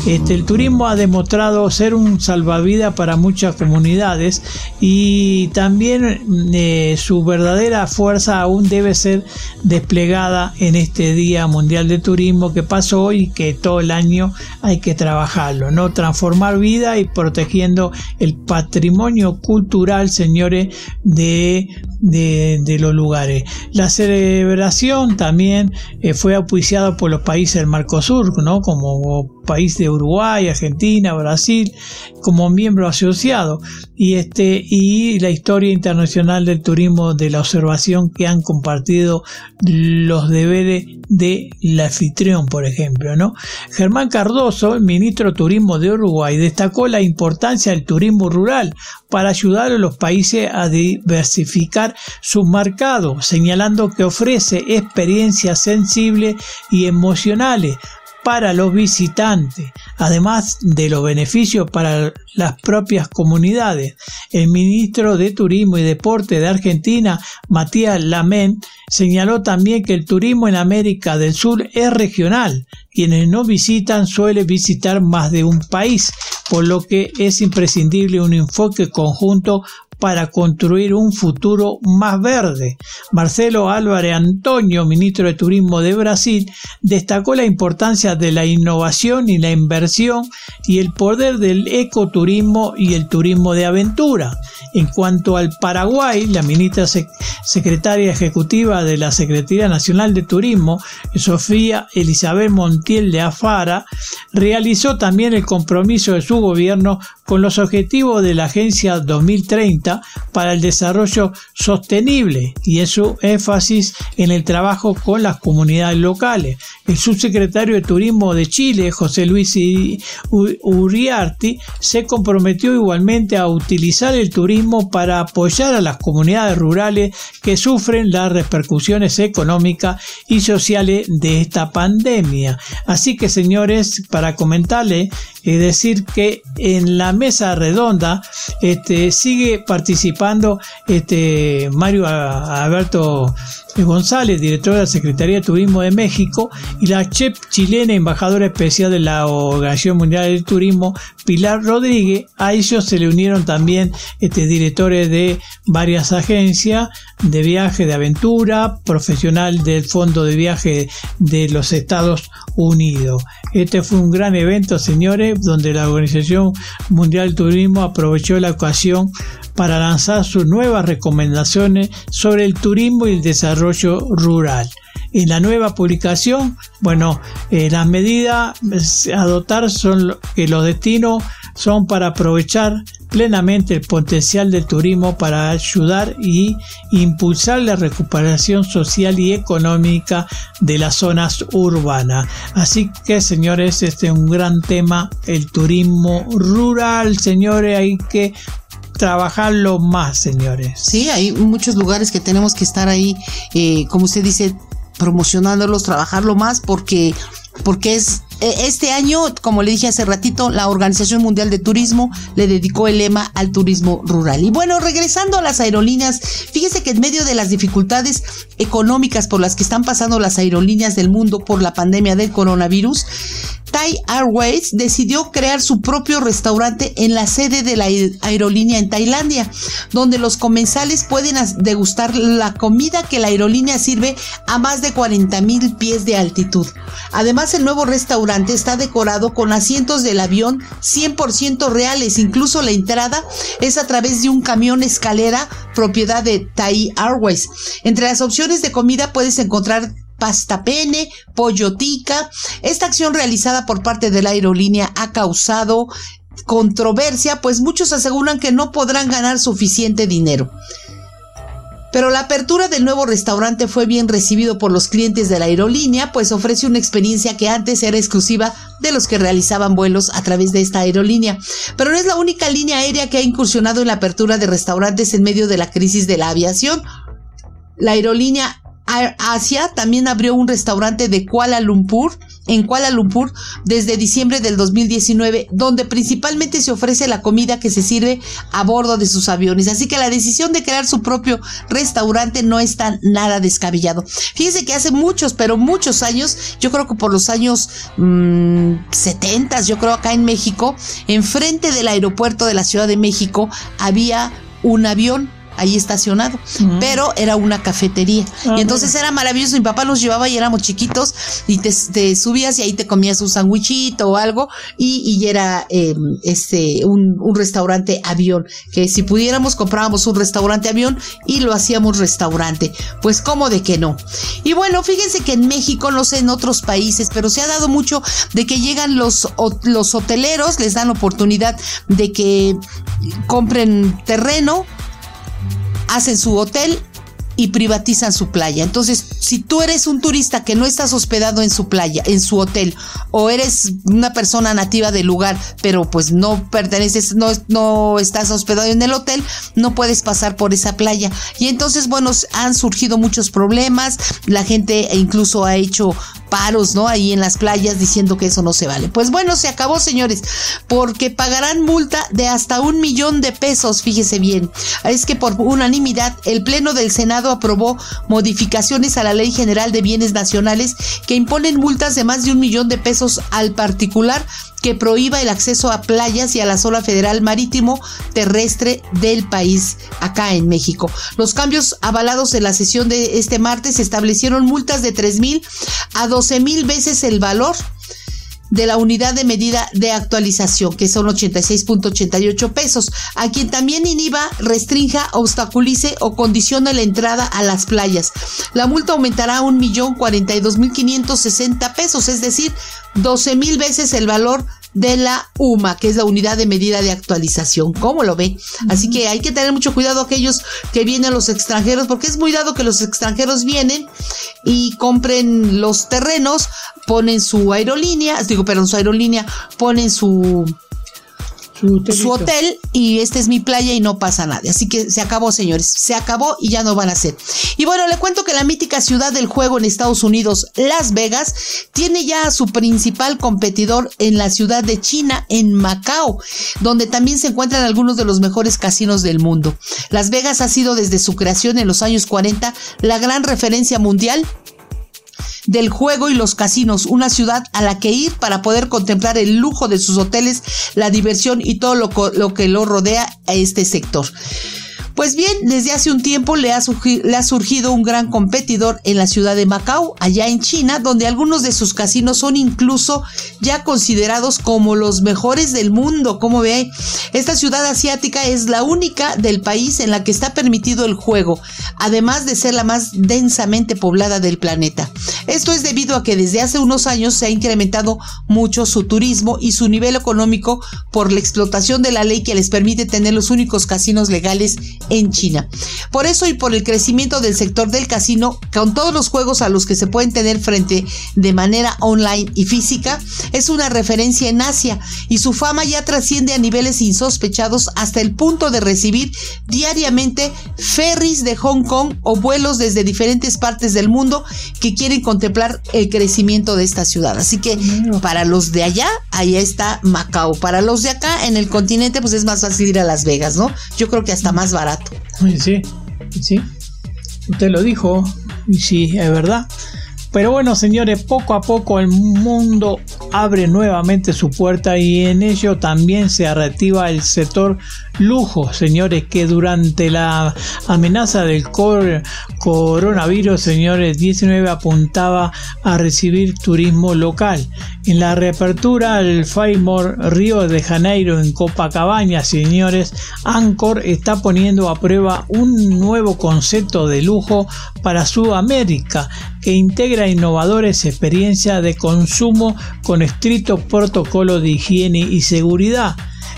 Este, el turismo ha demostrado ser un salvavidas para muchas comunidades y también eh, su verdadera fuerza aún debe ser desplegada en este Día Mundial de Turismo que pasó hoy y que todo el año hay que trabajarlo, ¿no? Transformar vida y protegiendo el patrimonio cultural, señores, de de, los lugares. La celebración también eh, fue auspiciada por los países del Mercosur, ¿no? como país de Uruguay, Argentina, Brasil, como miembro asociado, y, este, y la historia internacional del turismo de la observación que han compartido los deberes de la anfitrión, por ejemplo. ¿no? Germán Cardoso, ministro de Turismo de Uruguay, destacó la importancia del turismo rural para ayudar a los países a diversificar su mercado, señalando que ofrece experiencias sensibles y emocionales para los visitantes, además de los beneficios para las propias comunidades. El ministro de Turismo y Deporte de Argentina, Matías Lamén, señaló también que el turismo en América del Sur es regional. Quienes no visitan suelen visitar más de un país, por lo que es imprescindible un enfoque conjunto para construir un futuro más verde. Marcelo Álvarez Antonio, ministro de Turismo de Brasil, destacó la importancia de la innovación y la inversión y el poder del ecoturismo y el turismo de aventura. En cuanto al Paraguay, la ministra secretaria ejecutiva de la Secretaría Nacional de Turismo, Sofía Elizabeth Montiel de Afara, realizó también el compromiso de su gobierno con los objetivos de la Agencia 2030 para el Desarrollo Sostenible y es su énfasis en el trabajo con las comunidades locales. El subsecretario de Turismo de Chile, José Luis Uriarty, se comprometió igualmente a utilizar el turismo para apoyar a las comunidades rurales que sufren las repercusiones económicas y sociales de esta pandemia. Así que señores, para comentarle, es decir que en la mesa redonda este, sigue participando este, Mario Alberto González, directora de la Secretaría de Turismo de México, y la chef chilena embajadora especial de la Organización Mundial del Turismo, Pilar Rodríguez. A ellos se le unieron también este, directores de varias agencias de viaje de aventura, profesional del Fondo de Viaje de los Estados Unidos. Este fue un gran evento, señores, donde la Organización Mundial del Turismo aprovechó la ocasión para lanzar sus nuevas recomendaciones sobre el turismo y el desarrollo rural. En la nueva publicación, bueno, eh, las medidas a adoptar son que los destinos son para aprovechar plenamente el potencial del turismo para ayudar y impulsar la recuperación social y económica de las zonas urbanas. Así que, señores, este es un gran tema, el turismo rural, señores, hay que trabajarlo más, señores. Sí, hay muchos lugares que tenemos que estar ahí, eh, como usted dice, promocionándolos, trabajarlo más, porque, porque es este año, como le dije hace ratito, la Organización Mundial de Turismo le dedicó el lema al turismo rural. Y bueno, regresando a las aerolíneas, fíjese que en medio de las dificultades económicas por las que están pasando las aerolíneas del mundo por la pandemia del coronavirus, Thai Airways decidió crear su propio restaurante en la sede de la aerolínea en Tailandia, donde los comensales pueden degustar la comida que la aerolínea sirve a más de 40 mil pies de altitud. Además, el nuevo restaurante está decorado con asientos del avión 100% reales, incluso la entrada es a través de un camión escalera propiedad de Thai Airways. Entre las opciones de comida puedes encontrar pasta pene, pollo tica. Esta acción realizada por parte de la aerolínea ha causado controversia, pues muchos aseguran que no podrán ganar suficiente dinero. Pero la apertura del nuevo restaurante fue bien recibido por los clientes de la aerolínea, pues ofrece una experiencia que antes era exclusiva de los que realizaban vuelos a través de esta aerolínea. Pero no es la única línea aérea que ha incursionado en la apertura de restaurantes en medio de la crisis de la aviación. La aerolínea Asia también abrió un restaurante de Kuala Lumpur, en Kuala Lumpur, desde diciembre del 2019, donde principalmente se ofrece la comida que se sirve a bordo de sus aviones. Así que la decisión de crear su propio restaurante no está nada descabellado. Fíjese que hace muchos, pero muchos años, yo creo que por los años 70, mm, yo creo acá en México, enfrente del aeropuerto de la Ciudad de México había un avión ahí estacionado, pero era una cafetería. Ah, y entonces era maravilloso. Mi papá nos llevaba y éramos chiquitos y te, subías y ahí te comías un sandwichito o algo y, y era em, este un, un, restaurante avión. Que si pudiéramos comprábamos un restaurante avión y lo hacíamos restaurante. Pues cómo de que no. Y bueno, fíjense que en México, no sé en otros países, pero se ha dado mucho de que llegan los, los hoteleros, les dan oportunidad de que compren terreno hacen su hotel y privatizan su playa. Entonces, si tú eres un turista que no estás hospedado en su playa, en su hotel, o eres una persona nativa del lugar, pero pues no perteneces, no, no estás hospedado en el hotel, no puedes pasar por esa playa. Y entonces, bueno, han surgido muchos problemas, la gente incluso ha hecho paros, ¿no? Ahí en las playas diciendo que eso no se vale. Pues bueno, se acabó, señores, porque pagarán multa de hasta un millón de pesos, fíjese bien. Es que por unanimidad, el Pleno del Senado aprobó modificaciones a la Ley General de Bienes Nacionales que imponen multas de más de un millón de pesos al particular que prohíba el acceso a playas y a la zona federal marítimo terrestre del país acá en México. Los cambios avalados en la sesión de este martes establecieron multas de 3 mil a 12 mil veces el valor de la unidad de medida de actualización, que son 86.88 pesos, a quien también inhiba, restrinja, obstaculice o condicione la entrada a las playas. La multa aumentará a 1.042.560 pesos, es decir, 12 mil veces el valor de la UMA, que es la unidad de medida de actualización. ¿Cómo lo ve? Así que hay que tener mucho cuidado aquellos que vienen los extranjeros, porque es muy dado que los extranjeros vienen y compren los terrenos, ponen su aerolínea, digo, perdón, su aerolínea, ponen su su, hotel y este es mi playa y no pasa nada. Así que se acabó, señores. Se acabó y ya no van a ser. Y bueno, le cuento que la mítica ciudad del juego en Estados Unidos, Las Vegas, tiene ya a su principal competidor en la ciudad de China, en Macao, donde también se encuentran algunos de los mejores casinos del mundo. Las Vegas ha sido desde su creación en los años 40 la gran referencia mundial del juego y los casinos, una ciudad a la que ir para poder contemplar el lujo de sus hoteles, la diversión y todo lo, que lo rodea a este sector. Pues bien, desde hace un tiempo le ha, surgido un gran competidor en la ciudad de Macao, allá en China, donde algunos de sus casinos son incluso ya considerados como los mejores del mundo. Como ve, esta ciudad asiática es la única del país en la que está permitido el juego, además de ser la más densamente poblada del planeta. Esto es debido a que desde hace unos años se ha incrementado mucho su turismo y su nivel económico por la explotación de la ley que les permite tener los únicos casinos legales en China. Por eso y por el crecimiento del sector del casino, con todos los juegos a los que se pueden tener frente de manera online y física, es una referencia en Asia y su fama ya trasciende a niveles insospechados hasta el punto de recibir diariamente ferries de Hong Kong o vuelos desde diferentes partes del mundo que quieren contemplar el crecimiento de esta ciudad. Así que para los de allá, allá está Macao. Para los de acá, en el continente, pues es más fácil ir a Las Vegas, ¿no? Yo creo que hasta más barato. Sí, sí. Usted lo dijo, y sí, es verdad. Pero bueno, señores, poco a poco el mundo abre nuevamente su puerta y en ello también se reactiva el sector lujo, señores, que durante la amenaza del coronavirus, señores, 19 apuntaba a recibir turismo local. En la reapertura al Faymore Río de Janeiro en Copacabana, señores, Anchor está poniendo a prueba un nuevo concepto de lujo para Sudamérica que integra innovadores experiencias de consumo con estricto protocolo de higiene y seguridad.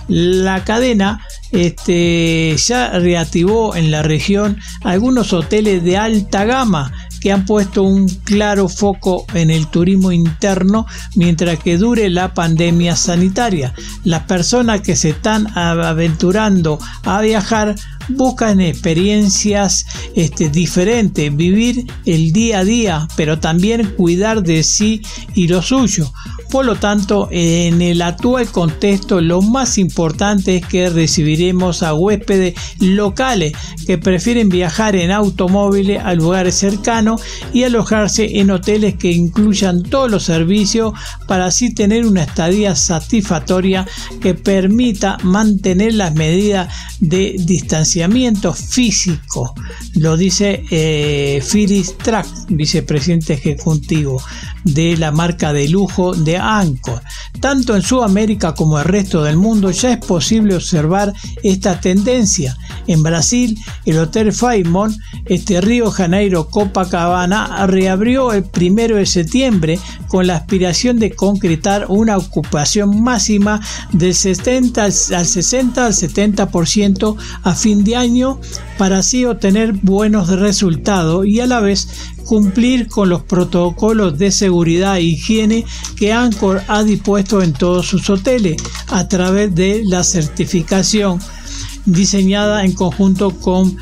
La cadena este, ya reactivó en la región algunos hoteles de alta gama que han puesto un claro foco en el turismo interno mientras que dure la pandemia sanitaria. Las personas que se están aventurando a viajar buscan experiencias este, diferentes, vivir el día a día, pero también cuidar de sí y lo suyo. Por lo tanto, en el actual contexto, lo más importante es que recibiremos a huéspedes locales que prefieren viajar en automóviles a lugares cercanos y alojarse en hoteles que incluyan todos los servicios para así tener una estadía satisfactoria que permita mantener las medidas de distanciamiento físico. Lo dice eh, Phyllis Track, vicepresidente ejecutivo de la marca de lujo de Anchor. Tanto en Sudamérica como el resto del mundo ya es posible observar esta tendencia. En Brasil, el Hotel Fairmont, este Río Janeiro Copacabana, reabrió el primero de septiembre con la aspiración de concretar una ocupación máxima del 70 al 60 al 70% a fin de año para así obtener buenos resultados y a la vez cumplir con los protocolos de seguridad e higiene que Anchor ha dispuesto en todos sus hoteles a través de la certificación diseñada en conjunto con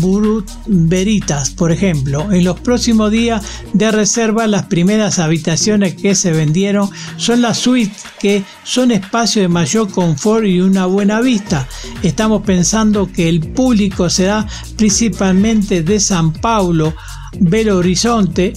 Burut Veritas, por ejemplo. En los próximos días de reserva, las primeras habitaciones que se vendieron son las suites, que son espacios de mayor confort y una buena vista. Estamos pensando que el público será principalmente de San Paulo, Belo Horizonte,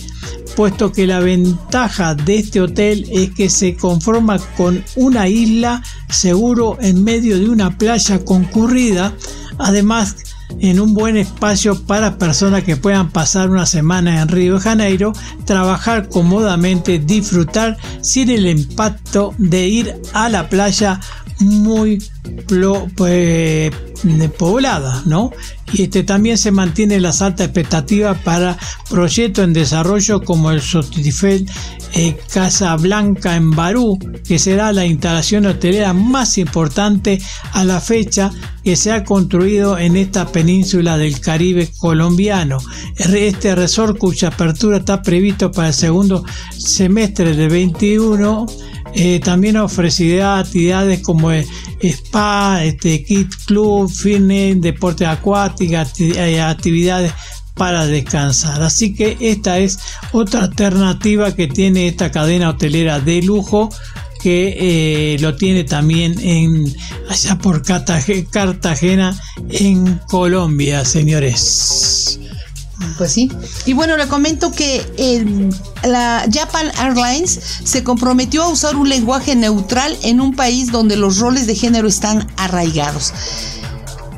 puesto que la ventaja de este hotel es que se conforma con una isla seguro en medio de una playa concurrida, además en un buen espacio para personas que puedan pasar una semana en Río de Janeiro, trabajar cómodamente, disfrutar sin el impacto de ir a la playa muy pues, poblada, ¿no? Y este también se mantiene las altas expectativas para proyectos en desarrollo como el Sotifel eh, Casa Blanca en Barú, que será la instalación hotelera más importante a la fecha que se ha construido en esta península del Caribe colombiano. Este resort cuya apertura está previsto para el segundo semestre de 21 eh, también ofrecerá actividades como el, spa, este, kit club, fitness, deportes acuáticos, eh, actividades para descansar. Así que esta es otra alternativa que tiene esta cadena hotelera de lujo que eh, lo tiene también en allá por Cartagena en Colombia, señores. Pues sí. Y bueno, le comento que la Japan Airlines se comprometió a usar un lenguaje neutral en un país donde los roles de género están arraigados.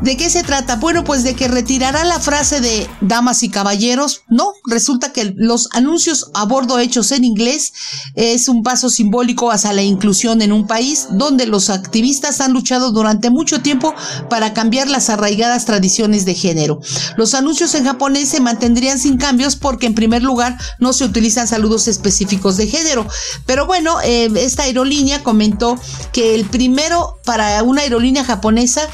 ¿De qué se trata? Bueno, pues de que retirará la frase de damas y caballeros. No, resulta que los anuncios a bordo hechos en inglés es un paso simbólico hacia la inclusión en un país donde los activistas han luchado durante mucho tiempo para cambiar las arraigadas tradiciones de género. Los anuncios en japonés se mantendrían sin cambios porque en primer lugar no se utilizan saludos específicos de género. Pero bueno, eh, esta aerolínea comentó que el primero para una aerolínea japonesa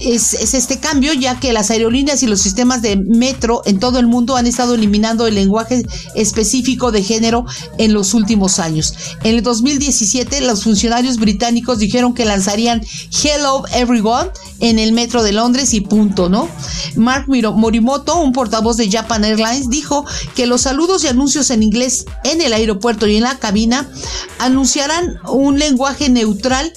es es este cambio, ya que las aerolíneas y los sistemas de metro en todo el mundo han estado eliminando el lenguaje específico de género en los últimos años. En el 2017, los funcionarios británicos dijeron que lanzarían Hello Everyone en el metro de Londres y punto, ¿no? Mark Morimoto, un portavoz de Japan Airlines, dijo que los saludos y anuncios en inglés en el aeropuerto y en la cabina anunciarán un lenguaje neutral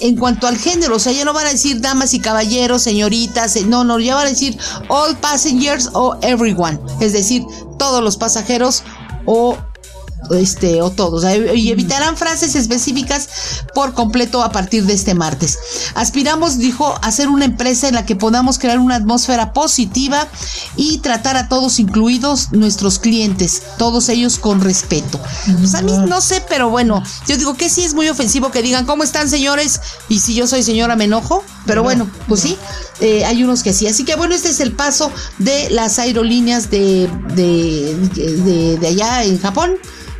en cuanto al género, o sea, ya no van a decir damas y caballeros, señores señoritas, eh, no, no, ya van a decir all passengers o everyone, es decir, todos los pasajeros o este o todos y evitarán frases específicas por completo a partir de este martes. Aspiramos, dijo, a ser una empresa en la que podamos crear una atmósfera positiva y tratar a todos, incluidos nuestros clientes, todos ellos con respeto. Pues a mí no sé, pero bueno, yo digo que sí es muy ofensivo que digan, ¿cómo están señores? Y si yo soy señora me enojo, pero bueno, pues sí, eh, hay unos que sí. Así que bueno, este es el paso de las aerolíneas de, de, de allá en Japón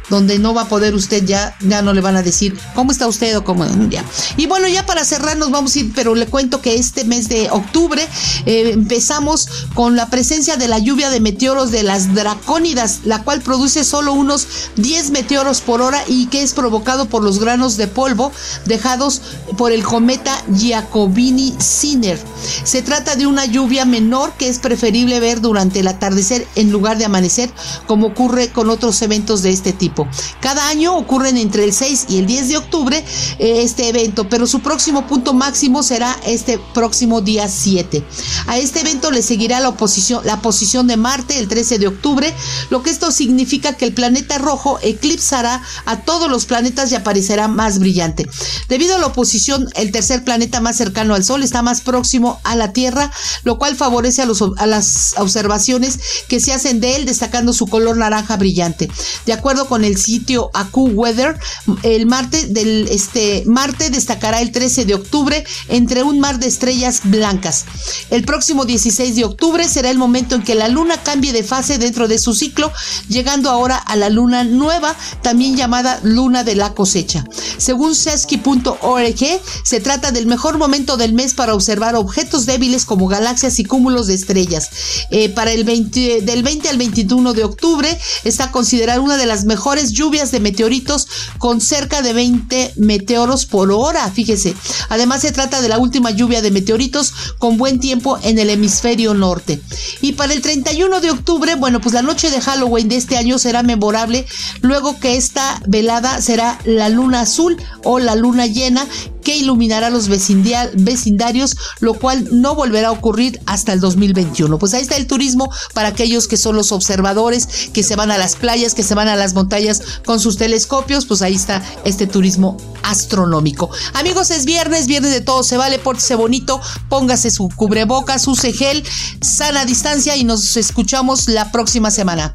donde no va a poder usted ya, ya no le van a decir cómo está usted o cómo ya. Y bueno, ya para cerrar nos vamos a ir, pero le cuento que este mes de octubre eh, empezamos con la presencia de la lluvia de meteoros de las dracónidas, la cual produce solo unos 10 meteoros por hora y que es provocado por los granos de polvo dejados por el cometa Giacobini-Sinner. Se trata de una lluvia menor que es preferible ver durante el atardecer en lugar de amanecer, como ocurre con otros eventos de este tipo. Cada año ocurren entre el 6 y el 10 de octubre eh, este evento, pero su próximo punto máximo será este próximo día 7. A este evento le seguirá la, oposición, la posición de Marte el 13 de octubre, lo que esto significa que el planeta rojo eclipsará a todos los planetas y aparecerá más brillante. Debido a la oposición, el tercer planeta más cercano al Sol está más próximo a la Tierra, lo cual favorece a, los, a las observaciones que se hacen de él, destacando su color naranja brillante. De acuerdo con el sitio AccuWeather. El martes del este Marte destacará el 13 de octubre entre un mar de estrellas blancas. El próximo 16 de octubre será el momento en que la luna cambie de fase dentro de su ciclo, llegando ahora a la luna nueva, también llamada luna de la cosecha. Según sesky.org, se trata del mejor momento del mes para observar objetos débiles como galaxias y cúmulos de estrellas. Eh, para el 20, del 20 al 21 de octubre está considerada una de las mejores lluvias de meteoritos con cerca de 20 meteoros por hora, fíjese. Además se trata de la última lluvia de meteoritos con buen tiempo en el hemisferio norte. Y para el 31 de octubre, bueno, pues la noche de Halloween de este año será memorable, luego que esta velada será la luna azul o la luna llena que iluminará los vecindarios, lo cual no volverá a ocurrir hasta el 2021. Pues ahí está el turismo para aquellos que son los observadores, que se van a las playas, que se van a las montañas con sus telescopios, pues ahí está este turismo astronómico. Amigos, es viernes, viernes de todo se vale, pórtese bonito, póngase su cubrebocas, use gel, sana distancia y nos escuchamos la próxima semana.